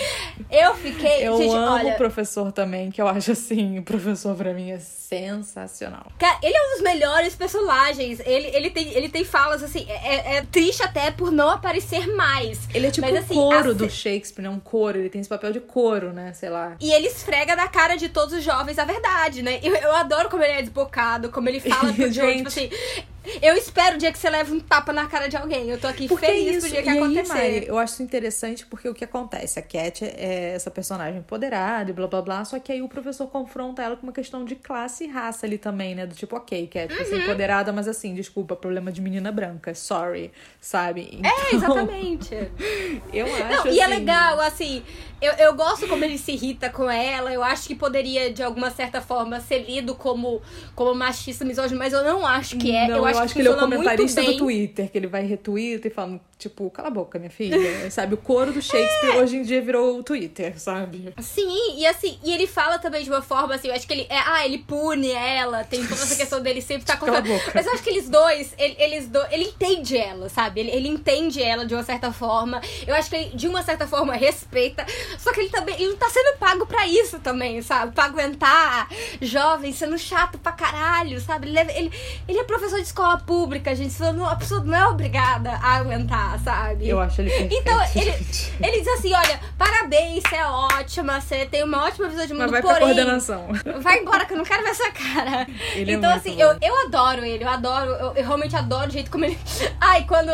Eu fiquei...
Eu
gente,
amo
olha...
o professor também, que eu acho assim, o professor pra mim é sensacional.
Cara, ele é um dos melhores personagens. Ele, ele, tem, ele tem falas assim. É, é triste até por não aparecer mais.
Ele é tipo
Mas,
um
assim,
coro
a...
do Shakespeare, né? Um coro. Ele tem esse papel de coro, né? Sei lá.
E ele esfrega na cara de todos os jovens a verdade, né? Eu, eu adoro como ele é desbocado, como ele fala pro Joe, tipo assim. Eu espero o dia que você leve um tapa na cara de alguém. Eu tô aqui
porque
feliz
isso,
pro dia que
e
acontecer.
Aí, Mari, eu acho isso interessante porque o que acontece? A Cat é essa personagem empoderada e blá blá blá, só que aí o professor confronta ela com uma questão de classe e raça ali também, né? Do tipo, ok, Cat, você é empoderada, mas assim, desculpa, problema de menina branca, sorry, sabe?
Então, é, exatamente.
eu acho.
Não,
assim...
e é legal, assim, eu, eu gosto como ele se irrita com ela, eu acho que poderia, de alguma certa forma, ser lido como, como machista, misógino, mas eu não acho que é.
Não,
eu acho,
eu acho
que,
que ele é o comentarista do Twitter, que ele vai retweet e fala, tipo, cala a boca, minha filha. sabe? O coro do Shakespeare hoje em dia virou o Twitter, sabe?
Sim, e assim, e ele fala também de uma forma assim, eu acho que ele. É, ah, ele pune ela, tem toda essa questão dele sempre estar tá
boca.
Mas eu acho que eles dois, ele, eles do, ele entende ela, sabe? Ele, ele entende ela de uma certa forma. Eu acho que ele, de uma certa forma, respeita. Só que ele também. Ele não tá sendo pago pra isso também, sabe? Pra aguentar jovem sendo chato pra caralho, sabe? Ele, é- ele, ele é professor de escola pública, gente. Isso não, a pessoa não é obrigada a aguentar, sabe?
Eu acho ele perfeito.
Então, ele,
gente.
ele diz assim: olha, parabéns, você é ótima, você tem uma ótima visão de mundo,
Mas vai pra
porém.
coordenação.
Vai embora que eu não quero ver essa cara.
Ele é
então,
muito
assim,
bom.
eu, eu adoro ele, eu adoro, eu, eu realmente adoro o jeito como ele. Ai, quando,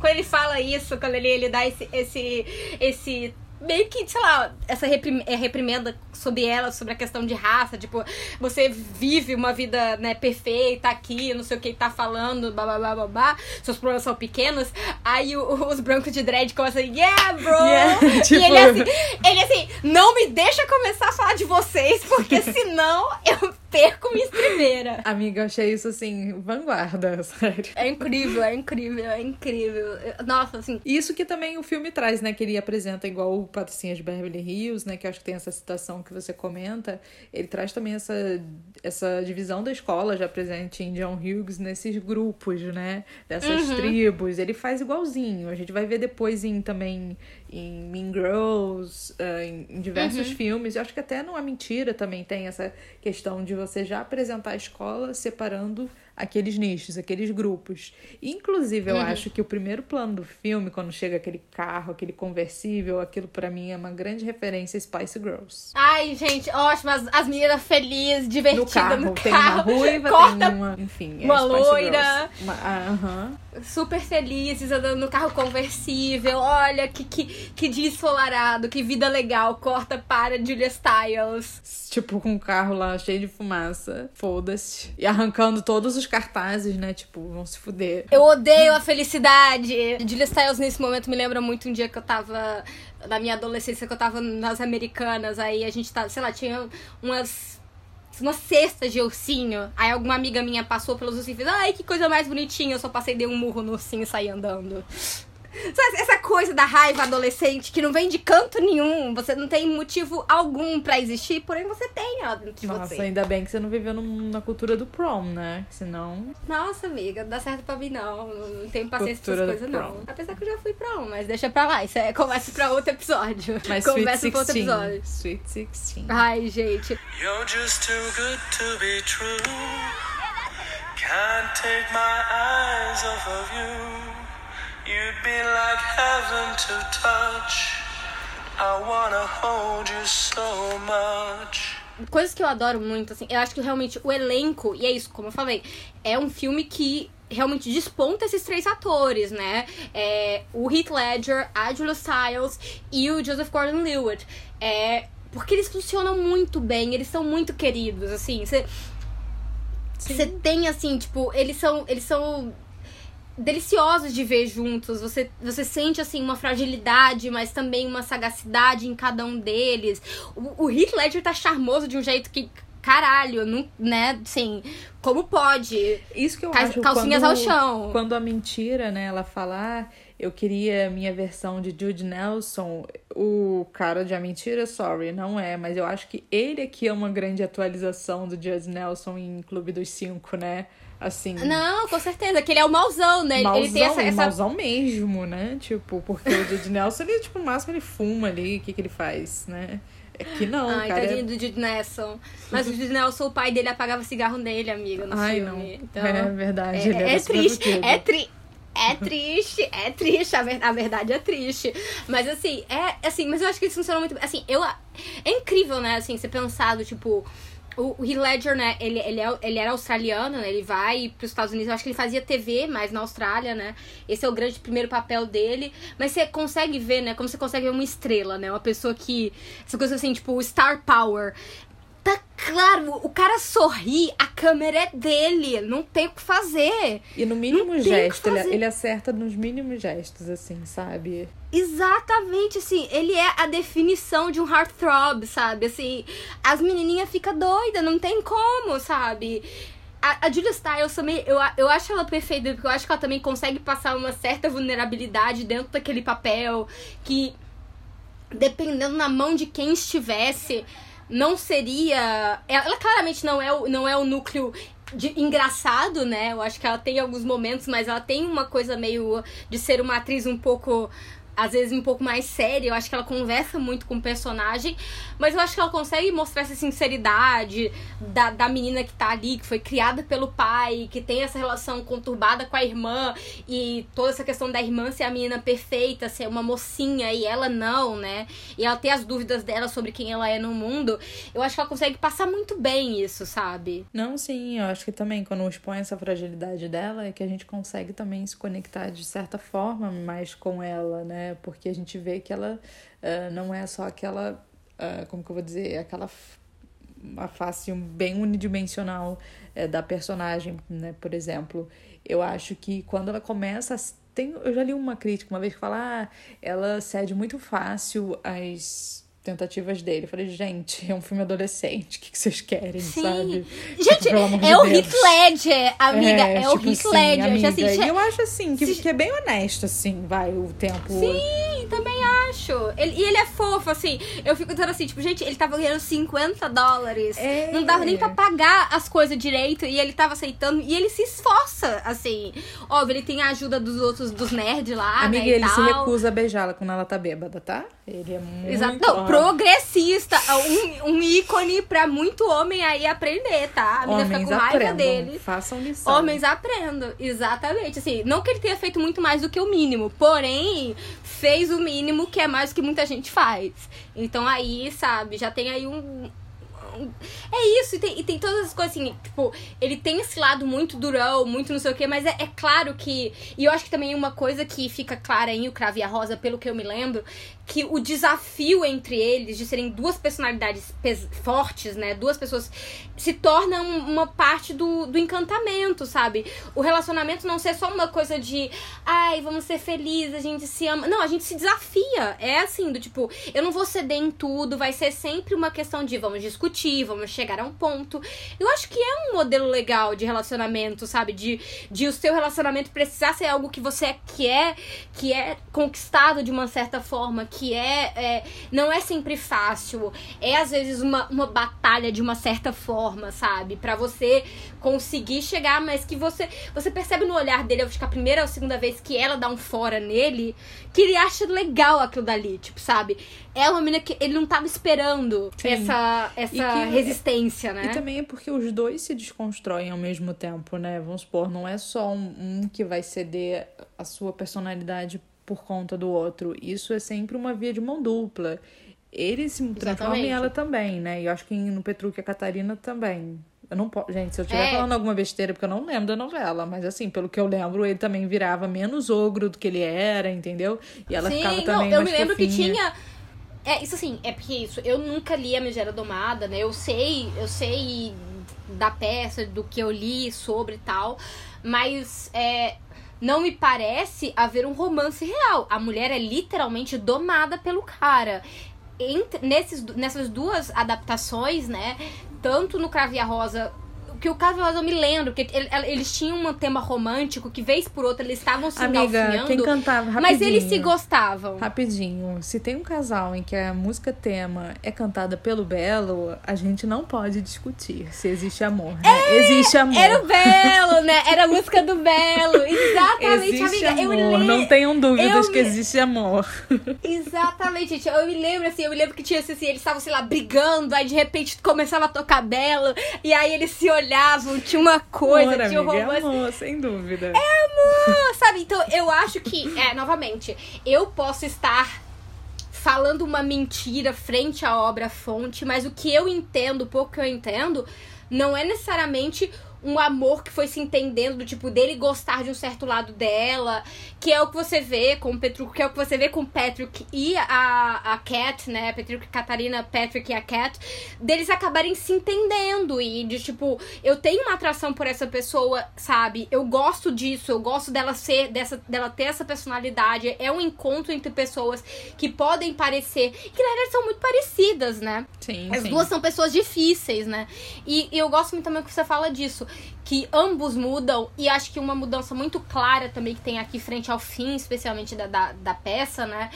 quando ele fala isso, quando ele, ele dá esse, esse, esse meio que, sei lá, essa é, reprimenda sobre ela, sobre a questão de raça, tipo, você vive uma vida, né, perfeita aqui, não sei o que tá falando, blá, blá, blá, blá, seus problemas são pequenos, aí o, os brancos de dread começam assim, yeah, bro! Yeah, tipo... E ele assim, ele assim, não me deixa começar a falar de vocês, porque senão eu perco minha estribeira.
Amiga, eu achei isso assim, vanguarda, sério.
É incrível, é incrível, é incrível. Nossa, assim.
Isso que também o filme traz, né? Que ele apresenta igual o Patricinha de Beverly Hills, né? Que acho que tem essa citação que você comenta. Ele traz também essa, essa divisão da escola já presente em John Hughes nesses grupos, né? Dessas uhum. tribos. Ele faz igualzinho. A gente vai ver depois em também em Mean Girls, em, em, diversos uhum. filmes. Eu acho que até não é mentira também tem essa questão de você já apresentar a escola separando aqueles nichos, aqueles grupos. Inclusive, eu uhum. acho que o primeiro plano do filme, quando chega aquele carro, aquele conversível, aquilo para mim é uma grande referência a Spice Girls.
Ai, gente, ótimo. As, as meninas felizes, divertidas no carro. No
tem
carro.
uma ruiva, Corta tem uma, enfim,
é uma loira.
Uma, uh -huh.
Super felizes, andando no carro conversível. Olha que, que, que dia ensolarado, que vida legal. Corta para Julia Stiles.
Tipo, com um carro lá cheio de fumaça. Foda-se. E arrancando todos os cartazes, né? Tipo, vão se fuder.
Eu odeio a felicidade. Julia Stiles nesse momento me lembra muito um dia que eu tava. Na minha adolescência, que eu tava nas Americanas. Aí a gente tá, sei lá, tinha umas uma cesta de ursinho. Aí alguma amiga minha passou pelos ursinhos e fez, ai, que coisa mais bonitinha. Eu só passei, dei um murro no ursinho e saí andando. Sabe, essa coisa da raiva adolescente que não vem de canto nenhum, você não tem motivo algum para existir, porém você tem ó dentro de
Nossa,
você.
Nossa, ainda bem que você não viveu na cultura do prom, né? Senão.
Nossa, amiga, não dá certo pra mim não. Não tenho paciência com essas coisas, não. Apesar que eu já fui prom, mas deixa pra lá. Isso é conversa pra outro episódio.
Mas
conversa pra outro episódio.
Sweet 16.
Ai, gente.
You're just too good to be true. Can't take my eyes off of you. Heaven to touch. I wanna hold you so much.
Coisas que eu adoro muito, assim, eu acho que realmente o elenco, e é isso, como eu falei, é um filme que realmente desponta esses três atores, né? É, o Heath Ledger, a Julia Stiles e o Joseph Gordon-Levitt. É, porque eles funcionam muito bem, eles são muito queridos, assim. Você tem, assim, tipo, eles são. Eles são deliciosos de ver juntos. Você, você sente, assim, uma fragilidade, mas também uma sagacidade em cada um deles. O, o Heath Ledger tá charmoso de um jeito que, caralho, não, né, assim, como pode?
Isso que eu
Cal,
acho.
Calcinhas
quando,
ao chão.
Quando a mentira, né, ela fala, ah, eu queria minha versão de Jude Nelson, o cara de A Mentira, sorry, não é, mas eu acho que ele aqui é uma grande atualização do Jude Nelson em Clube dos Cinco, né? Assim.
Não, com certeza, que ele é o mauzão, né?
Mauzão,
ele tem essa, essa...
mauzão mesmo, né? Tipo, porque o Jude Nelson, ele, tipo, no máximo ele fuma ali, o que, que ele faz, né? É que não,
Ai,
cara.
tadinho é... do Jude Nelson. Mas o Jude Nelson, o pai dele apagava cigarro nele, amiga, no
Ai,
filme.
Não.
Então,
é verdade,
é,
ele
é triste, é triste. É triste, é triste, a, ver, a verdade é triste. Mas assim, é assim, mas eu acho que isso funciona muito Assim, eu. É incrível, né, assim, ser pensado, tipo, o, o Heath Ledger, né, ele, ele, é, ele era australiano, né, ele vai para os Estados Unidos, eu acho que ele fazia TV, mas na Austrália, né, esse é o grande primeiro papel dele, mas você consegue ver, né, como você consegue ver uma estrela, né, uma pessoa que, essa coisa assim, tipo, star power, tá claro, o cara sorri, a câmera é dele, não tem o que fazer.
E no mínimo gesto, ele, ele acerta nos mínimos gestos, assim, sabe?
Exatamente, assim, ele é a definição de um heartthrob, sabe? Assim, as menininhas ficam doidas, não tem como, sabe? A, a Julia Stiles também, eu, eu acho ela perfeita, porque eu acho que ela também consegue passar uma certa vulnerabilidade dentro daquele papel que, dependendo na mão de quem estivesse, não seria. Ela claramente não é o, não é o núcleo de, engraçado, né? Eu acho que ela tem alguns momentos, mas ela tem uma coisa meio de ser uma atriz um pouco às vezes um pouco mais séria. Eu acho que ela conversa muito com o personagem, mas eu acho que ela consegue mostrar essa sinceridade da, da menina que tá ali, que foi criada pelo pai, que tem essa relação conturbada com a irmã e toda essa questão da irmã ser a menina perfeita, ser uma mocinha e ela não, né? E ela ter as dúvidas dela sobre quem ela é no mundo. Eu acho que ela consegue passar muito bem isso, sabe?
Não, sim, eu acho que também quando expõe essa fragilidade dela é que a gente consegue também se conectar de certa forma mais com ela, né? Né? Porque a gente vê que ela uh, não é só aquela, uh, como que eu vou dizer, aquela a face bem unidimensional uh, da personagem, né? Por exemplo, eu acho que quando ela começa tem, eu já li uma crítica uma vez que fala, ah, ela cede muito fácil às tentativas dele. Eu falei, gente, é um filme adolescente, o que, que vocês querem,
Sim.
sabe?
Gente,
tipo,
é
de
o. Heath Ledger, amiga, é,
é
o
tipo
Heath
assim,
Ledger.
amiga,
assim,
eu acho assim, que,
se-
que é bem honesto, assim, vai, o tempo.
Sim, também acho. Ele, e ele é fofo, assim. Eu fico dizendo assim, tipo, gente, ele tava ganhando 50 dólares.
É.
Não dava nem pra pagar as coisas direito. E ele tava aceitando. E ele se esforça, assim. Óbvio, ele tem a ajuda dos outros, dos nerds lá,
Amiga,
né,
ele se recusa a beijá-la quando ela tá bêbada, tá? Ele é muito.
Exato. Não, progressista. Um, um ícone pra muito homem aí aprender, tá? A menina fica com raiva
aprendam,
dele.
façam lição.
Homens aprendam, exatamente. Assim, não que ele tenha feito muito mais do que o mínimo, porém, fez o mínimo que é mais do que muita gente faz. Então aí, sabe, já tem aí um. um- É isso, e tem, e tem todas as coisas assim, tipo, ele tem esse lado muito durão, muito não sei o que, mas é, é claro que. E eu acho que também uma coisa que fica clara em O Cravo e a Rosa, pelo que eu me lembro, que o desafio entre eles de serem duas personalidades fortes, né? Duas pessoas se torna um- uma parte do, do encantamento, sabe? O relacionamento não ser só uma coisa de ai, vamos ser felizes, a gente se ama. Não, a gente se desafia. É assim, do tipo, eu não vou ceder em tudo, vai ser sempre uma questão de vamos discutir, vamos chegar a um ponto. Eu acho que é um modelo legal de relacionamento, sabe? De, de o seu relacionamento precisar ser algo que você quer, que é conquistado de uma certa forma, que é, é não é sempre fácil. É às vezes uma, uma batalha de uma certa forma, sabe? Pra você conseguir chegar, mas que você você percebe no olhar dele, acho que a primeira ou a segunda vez que ela dá um fora nele, que ele acha legal aquilo dali, tipo, sabe? É uma menina que ele não tava esperando
Sim.
essa essa
que-
resistência, né?
E também é porque os dois se desconstroem ao mesmo tempo, né? Vamos supor, não é só um, um que vai ceder a sua personalidade por conta do outro. Isso é sempre uma via de mão dupla. Ele se transforma em
Exatamente.
ela também, né? E eu acho que no Petruc e a Catarina também. Eu não posso. Gente, se eu estiver
É.
falando alguma besteira, porque eu não lembro da novela, mas assim, pelo que eu lembro, ele também virava menos ogro do que ele era, entendeu? E ela
Sim,
ficava
não,
também
eu me lembro que
fofinha.
tinha. É, isso assim, é porque isso, eu nunca li a Megera Domada, né? Eu sei, eu sei da peça, do que eu li sobre e tal, mas é, não me parece haver um romance real. A mulher é literalmente domada pelo cara. Entre, nesses, nessas duas adaptações, né? Tanto no a Rosa. Que o Rosa eu me lembro, porque ele- eles tinham um tema romântico que, vez por outra, eles estavam se
Amiga, quem cantava rapidinho.
Mas eles se gostavam.
Rapidinho, se tem um casal em que a música tema é cantada pelo Belo, a gente não pode discutir se existe amor. Né? existe amor.
Era o Belo, né? Era a música do Belo. Exatamente,
existe
amiga. Eu
amor.
le-
Não tenham dúvidas
eu
que
me-
existe amor.
Exatamente, gente. Eu me lembro, assim, eu me lembro que tinha assim, eles estavam, sei lá, brigando, aí de repente começava a tocar Belo, e aí eles se olhavam, tinha uma coisa,
amor,
tinha um
amiga,
romance.
é amor, sem dúvida.
amor, sabe? Então, eu acho que, é, novamente, eu posso estar falando uma mentira frente à obra-fonte, mas o que eu entendo, o pouco que eu entendo, não é necessariamente um amor que foi se entendendo do tipo dele gostar de um certo lado dela, que é o que você vê com o Petruc, que é o que você vê com o Patrick e a, a Cat, né? Patrick, Catarina, Patrick e a Cat, deles acabarem se entendendo e de tipo, eu tenho uma atração por essa pessoa, sabe? Eu gosto disso, eu gosto dela ser, dessa, dela ter essa personalidade. É um encontro entre pessoas que podem parecer, que na verdade são muito parecidas, né?
Sim,
As
sim.
duas são pessoas difíceis, né? E, e eu gosto muito também que você fala disso. Que ambos mudam, e acho que uma mudança muito clara também que tem aqui frente ao fim, especialmente da, da, da peça, né?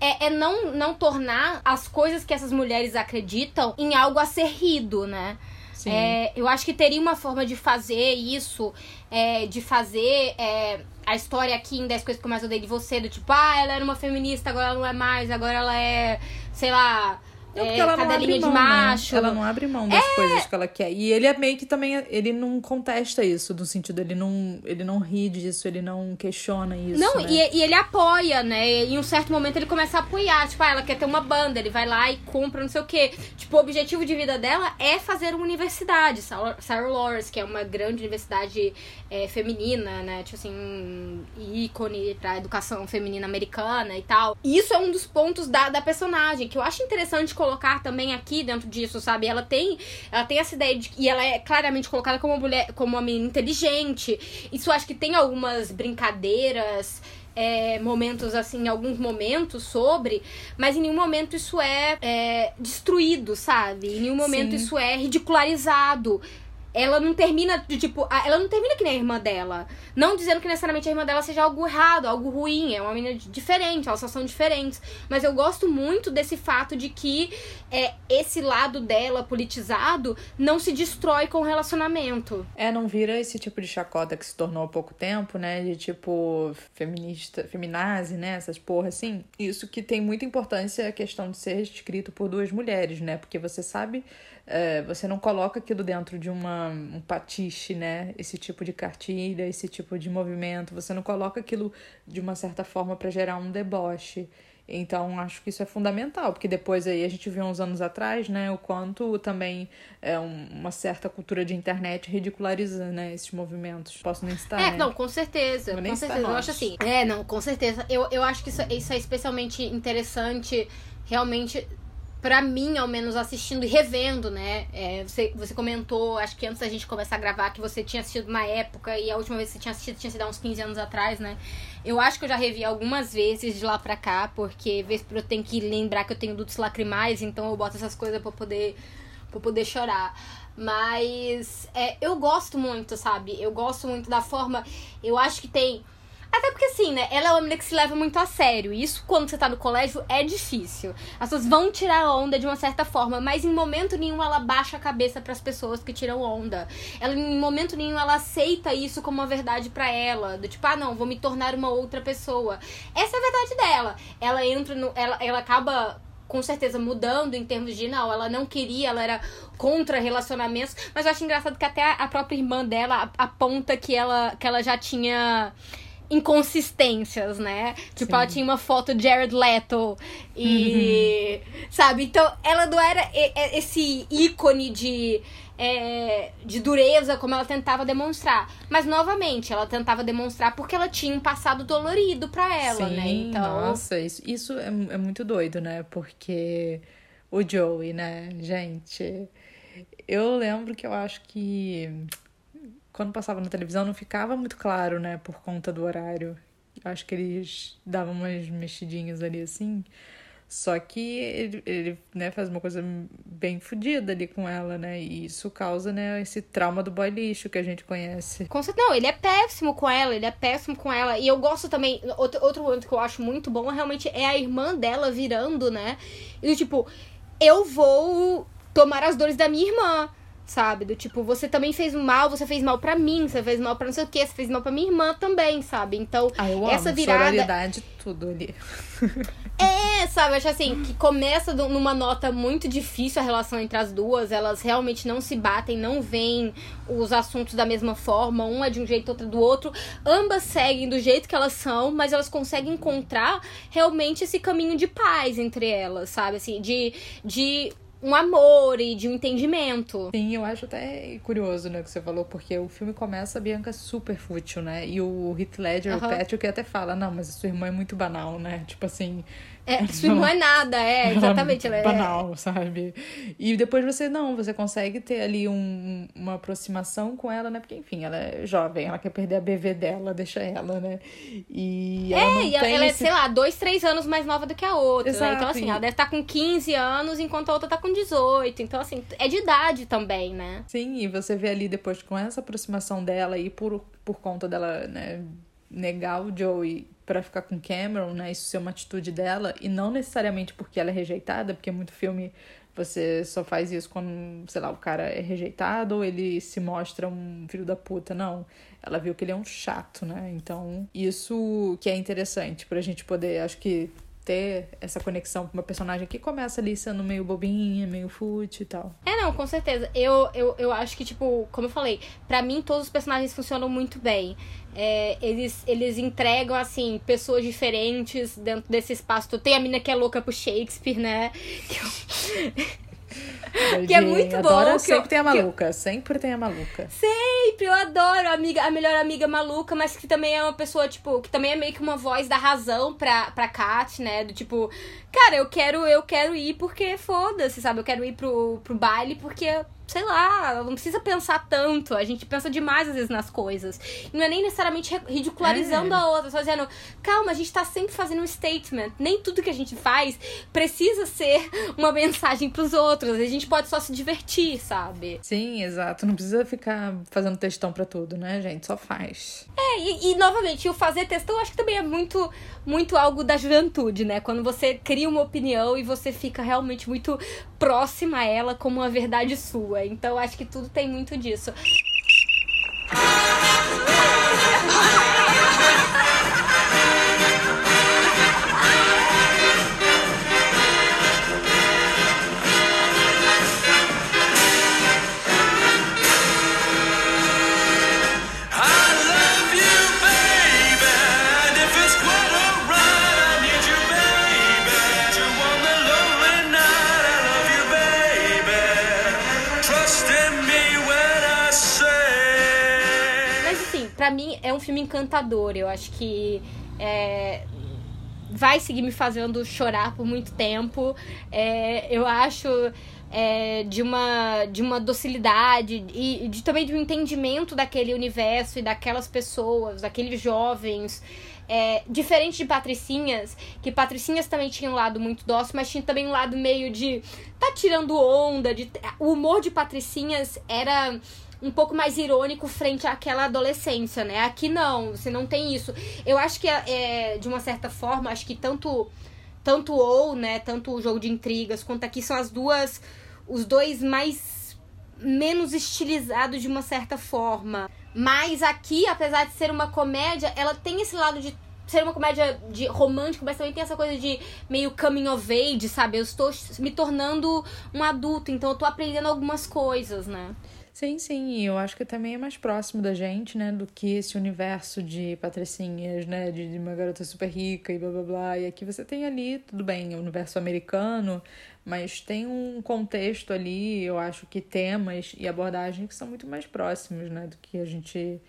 É, é não, não tornar as coisas que essas mulheres acreditam em algo a ser rido, né? É, eu acho que teria uma forma de fazer isso, é, de fazer é, a história aqui em 10 coisas que eu mais odeio de você, do tipo, ah, ela era uma feminista, agora ela não é mais, agora ela é, sei lá,
Não, porque
é,
ela não abre
de
mão, né?
macho.
Ela não abre mão das coisas que ela quer. E ele é meio que também. Ele não contesta isso, no sentido, ele não, ele não ri disso, ele não questiona isso.
Não,
né?
e, e ele apoia, né? E em um certo momento ele começa a apoiar. Tipo, ah, ela quer ter uma banda, ele vai lá e compra não sei o quê. Tipo, o objetivo de vida dela é fazer uma universidade. Sarah Lawrence, que é uma grande universidade é, feminina, né? Tipo assim, ícone pra educação feminina americana e tal. E isso é um dos pontos da, da personagem, que eu acho interessante colocar também aqui dentro disso, sabe? Ela tem, ela tem essa ideia de. E ela é claramente colocada como uma mulher, como uma menina inteligente. Isso acho que tem algumas brincadeiras. é, momentos assim, alguns momentos sobre, mas em nenhum momento isso é, é, destruído, sabe? Em nenhum momento
Sim.
isso é ridicularizado. Ela não termina de tipo. Ela não termina que nem a irmã dela. Não dizendo que necessariamente a irmã dela seja algo errado, algo ruim. É uma menina di- diferente, elas só são diferentes. Mas eu gosto muito desse fato de que é, esse lado dela politizado não se destrói com o relacionamento.
É, não vira esse tipo de chacota que se tornou há pouco tempo, né? De tipo feminista, feminazi, né? Essas porra assim. Isso que tem muita importância a questão de ser escrito por duas mulheres, né? Porque você sabe, é, você não coloca aquilo dentro de uma, um patiche, né? Esse tipo de cartilha, esse tipo de movimento. Você não coloca aquilo de uma certa forma para gerar um deboche. Então, acho que isso é fundamental, porque depois aí a gente viu uns anos atrás, né, o quanto também é um- uma certa cultura de internet ridiculariza, né, esses movimentos. Posso nem citar,
É,
né?
não, com certeza. Com certeza. Eu acho assim. É, não, com certeza. Eu, eu acho que isso, isso é especialmente interessante, realmente. Pra mim, ao menos, assistindo e revendo, né? É, você, você comentou, acho que antes da gente começar a gravar, que você tinha assistido uma época e a última vez que você tinha assistido tinha sido há uns 15 anos atrás, né? Eu acho que eu já revi algumas vezes de lá pra cá, porque vez por eu tenho que lembrar que eu tenho dutos lacrimais, então eu boto essas coisas pra poder, pra poder chorar. Mas é, eu gosto muito, sabe? Eu gosto muito da forma. Eu acho que tem. Até porque assim, né? Ela é uma menina que se leva muito a sério. E isso, quando você tá no colégio, é difícil. As pessoas vão tirar onda de uma certa forma, mas em momento nenhum ela baixa a cabeça pras pessoas que tiram onda. Ela, em momento nenhum, ela aceita isso como uma verdade pra ela. Do tipo, ah, não, vou me tornar uma outra pessoa. Essa é a verdade dela. Ela entra no. Ela, ela acaba com certeza mudando em termos de não, ela não queria, ela era contra relacionamentos, mas eu acho engraçado que até a própria irmã dela aponta que ela, que ela já tinha inconsistências, né? Tipo,
Sim.
ela tinha uma foto de Jared Leto e sabe? Então, ela não era esse ícone de é, de dureza como ela tentava demonstrar. Mas novamente, ela tentava demonstrar porque ela tinha um passado dolorido pra ela,
Sim,
né? Então,
nossa, isso, isso é, é muito doido, né? Porque o Joey, né, gente, eu lembro que eu acho que quando passava na televisão não ficava muito claro, né, por conta do horário. Acho que eles davam umas mexidinhas ali assim. Só que ele, ele né, faz uma coisa bem fodida ali com ela, né? E isso causa, né, esse trauma do boy lixo que a gente conhece.
Com certeza, não, ele é péssimo com ela, ele é péssimo com ela. E eu gosto também, outro, outro momento que eu acho muito bom realmente é a irmã dela virando, né? E tipo, eu vou tomar as dores da minha irmã, sabe? Do tipo, você também fez mal, você fez mal pra mim, você fez mal pra não sei o que, você fez mal pra minha irmã também, sabe? Então,
Ah, eu
essa
amo,
virada.
sororidade, tudo ali.
É, sabe, acho assim, que começa numa nota muito difícil a relação entre as duas. Elas realmente não se batem, não veem os assuntos da mesma forma. Um é de um jeito, outra do outro. Ambas seguem do jeito que elas são, mas elas conseguem encontrar realmente esse caminho de paz entre elas, sabe? Assim, de, de um amor e de um entendimento.
Sim, eu acho até curioso, né, o que você falou, porque o filme começa a Bianca super fútil, né? E o Heath Ledger,
Aham.
o Patrick até fala, não, mas a sua irmã é muito banal, né? Tipo assim...
É, sua irmã é nada, é, exatamente. Ela é,
banal, sabe? E depois você não, você consegue ter ali um- uma aproximação com ela, né? Porque, enfim, ela é jovem, ela quer perder a BV dela, deixa ela, né? E ela não
É, e ela, ela é,
esse
sei lá, dois, três anos mais nova do que a outra. né?
Exato,
Então, assim,
e-
ela deve estar com 15 anos, enquanto a outra tá com 18. Então, assim, é de idade também, né?
Sim, e você vê ali depois com essa aproximação dela e por, por conta dela, né, negar o Joey pra ficar com Cameron, né, isso ser uma atitude dela e não necessariamente porque ela é rejeitada, porque muito filme você só faz isso quando, sei lá, o cara é rejeitado ou ele se mostra um filho da puta, não. Ela viu que ele é um chato, né? Então, isso que é interessante pra gente poder, acho que ter essa conexão com uma personagem que começa ali sendo meio bobinha, meio fútil e tal.
É, não, com certeza. Eu, eu, eu acho que, tipo, como eu falei, para mim todos os personagens funcionam muito bem. É, eles, eles entregam, assim, pessoas diferentes dentro desse espaço. Tem a mina que é louca pro Shakespeare, né? Que eu... que é muito bom.
sempre
eu,
tem a maluca, eu... sempre tem a maluca.
Sempre, eu adoro a, amiga, a melhor amiga maluca, mas que também é uma pessoa, tipo, que também é meio que uma voz da razão pra, pra Kat, né? Do tipo, cara, eu quero, eu quero ir porque foda-se, sabe? Eu quero ir pro, pro baile porque sei lá, não precisa pensar tanto. A gente pensa demais às vezes nas coisas. E não é nem necessariamente ridicularizando é. a outra, só dizendo, calma, a gente tá sempre fazendo um statement. Nem tudo que a gente faz precisa ser uma mensagem pros outros. A gente pode só se divertir, sabe?
Sim, exato. Não precisa ficar fazendo textão pra tudo, né, gente? Só faz.
É, e, e novamente, o fazer textão eu acho que também é muito, muito algo da juventude, né? Quando você cria uma opinião e você fica realmente muito próxima a ela como uma verdade sua. Então acho que tudo tem muito disso. Para mim é um filme encantador. Eu acho que é, vai seguir me fazendo chorar por muito tempo. É, eu acho é, de, uma, de uma docilidade e de, também de um entendimento daquele universo e daquelas pessoas, daqueles jovens. É, diferente de Patricinhas, que Patricinhas também tinha um lado muito dócil, mas tinha também um lado meio de tá tirando onda. De, o humor de Patricinhas era um pouco mais irônico frente àquela adolescência, né? Aqui não, você não tem isso. Eu acho que, é, de uma certa forma, acho que tanto tanto ou, né, tanto o jogo de intrigas quanto aqui são as duas os dois mais menos estilizados de uma certa forma. Mas aqui, apesar de ser uma comédia, ela tem esse lado de ser uma comédia de romântico, mas também tem essa coisa de meio coming of age, sabe? Eu estou me tornando um adulto, então eu tô aprendendo algumas coisas, né?
Sim, sim, e eu acho que também é mais próximo da gente, né, do que esse universo de patricinhas, né, de, de uma garota super rica e blá blá blá. E aqui você tem ali, tudo bem, o universo americano, mas tem um contexto ali, eu acho que temas e abordagens que são muito mais próximos, né, do que a gente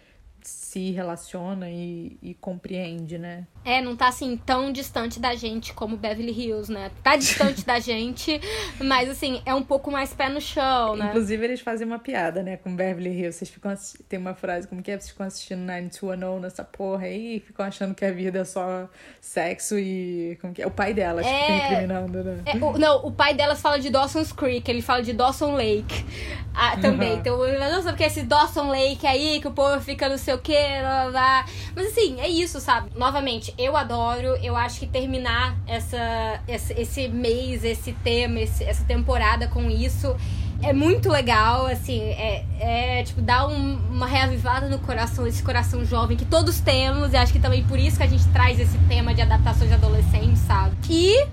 se relaciona e, e, compreende, né?
É, não tá assim tão distante da gente como Beverly Hills, né? Tá distante da gente, mas assim, é um pouco mais pé no chão, né?
Inclusive, eles fazem uma piada, né, com Beverly Hills. Vocês ficam tem uma frase como que é? Vocês ficam assistindo 90210 nessa porra aí e ficam achando que a vida é só sexo e. Como que é? O pai delas é... fica incriminando, né?
É, o, não, o pai delas fala de Dawson's Creek, ele fala de Dawson Lake ah, também. Uhum. Então, nossa, porque esse Dawson Lake aí que o povo fica no seu o que, lá, lá. Mas assim, é isso, sabe? Novamente, eu adoro, eu acho que terminar essa, esse, esse mês, esse tema, esse, essa temporada com isso é muito legal, assim, é, é tipo, dá um, uma reavivada no coração, esse coração jovem que todos temos, e acho que também por isso que a gente traz esse tema de adaptações adolescentes, sabe? E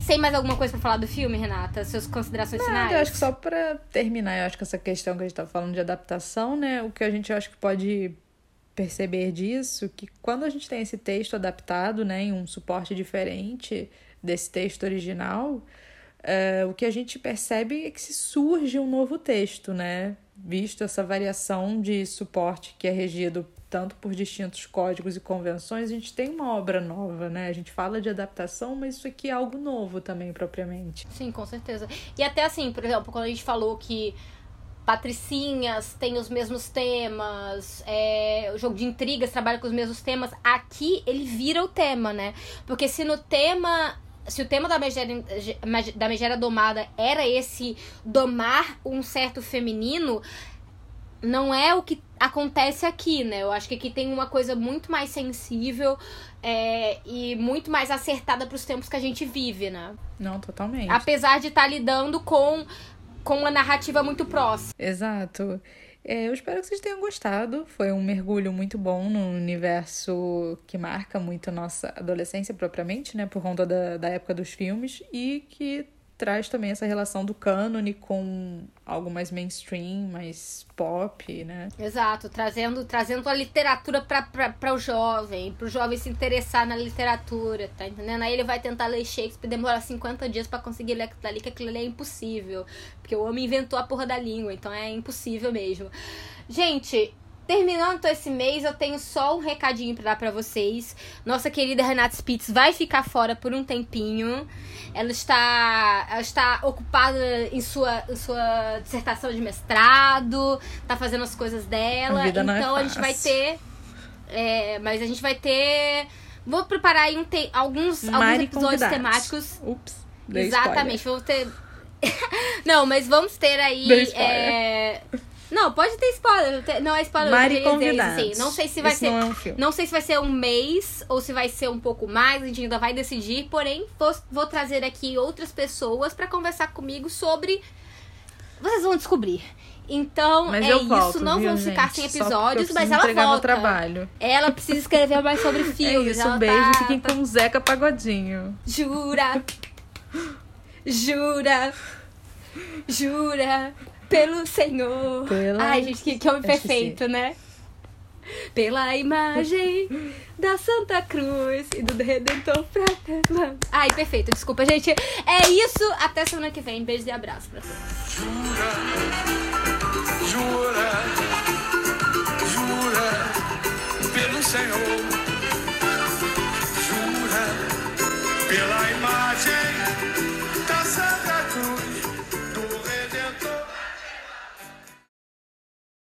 sem mais alguma coisa pra falar do filme, Renata? Suas considerações
Nada,
finais?
Eu acho que só pra terminar, eu acho que essa questão que a gente tá falando de adaptação, né? O que a gente acho que pode perceber disso que quando a gente tem esse texto adaptado, né, em um suporte diferente desse texto original, uh, o que a gente percebe é que se surge um novo texto, né, visto essa variação de suporte que é regido tanto por distintos códigos e convenções, a gente tem uma obra nova, né? A gente fala de adaptação, mas isso aqui é algo novo também, propriamente.
Sim, com certeza. E até assim, por exemplo, quando a gente falou que Patricinhas tem os mesmos temas, é, o jogo de intrigas trabalha com os mesmos temas. Aqui ele vira o tema, né? Porque se no tema. Se o tema da megera, da megera domada era esse domar um certo feminino, não é o que acontece aqui, né? Eu acho que aqui tem uma coisa muito mais sensível é, e muito mais acertada para os tempos que a gente vive, né?
Não, totalmente.
Apesar de estar tá lidando com com uma narrativa muito próxima.
Exato. É, eu espero que vocês tenham gostado. Foi um mergulho muito bom no universo que marca muito nossa adolescência propriamente, né? Por conta da, da época dos filmes. E que traz também essa relação do cânone com algo mais mainstream, mais pop, né?
Exato, trazendo, trazendo a literatura para o jovem, para o jovem se interessar na literatura, tá entendendo? Aí ele vai tentar ler Shakespeare, demora 50 dias para conseguir ler aquilo ali, que aquilo ali é impossível, porque o homem inventou a porra da língua, então é impossível mesmo. Gente, Terminando esse mês, eu tenho só um recadinho para dar para vocês. Nossa querida Renata Spitz vai ficar fora por um tempinho. Ela está, ela está ocupada em sua, em sua dissertação de mestrado, tá fazendo as coisas dela.
A
então
é
a gente vai ter. É, mas a gente vai ter. Vou preparar aí um te, alguns, alguns episódios convidados. temáticos.
Ups.
Exatamente, vamos ter. Não, mas vamos ter aí. É... Não, pode ter spoiler. Não é spoiler.
Mari convidados.
Assim. Não sei se vai ser.
Não, é um
não, sei se vai ser um mês ou se vai ser um pouco mais. A gente ainda vai decidir. Porém, vou, vou trazer aqui outras pessoas para conversar comigo sobre. Vocês vão descobrir. Então,
mas
é
volto,
isso. Não
viu,
ficar
gente?
sem episódios, mas ela volta.
trabalho.
Ela precisa escrever mais sobre filmes.
É isso, um beijo.
tá...
Fiquem com o Zeca Pagodinho.
Jura. Jura. Jura pelo Senhor.
Pela...
Ai, gente, que, que homem perfeito, que né? Pela imagem da Santa Cruz e do Redentor Fraterno. Ai, perfeito, desculpa, gente. É isso, até semana que vem. Beijos e abraço pra todos.
Jura, jura, jura pelo Senhor. Jura pela imagem.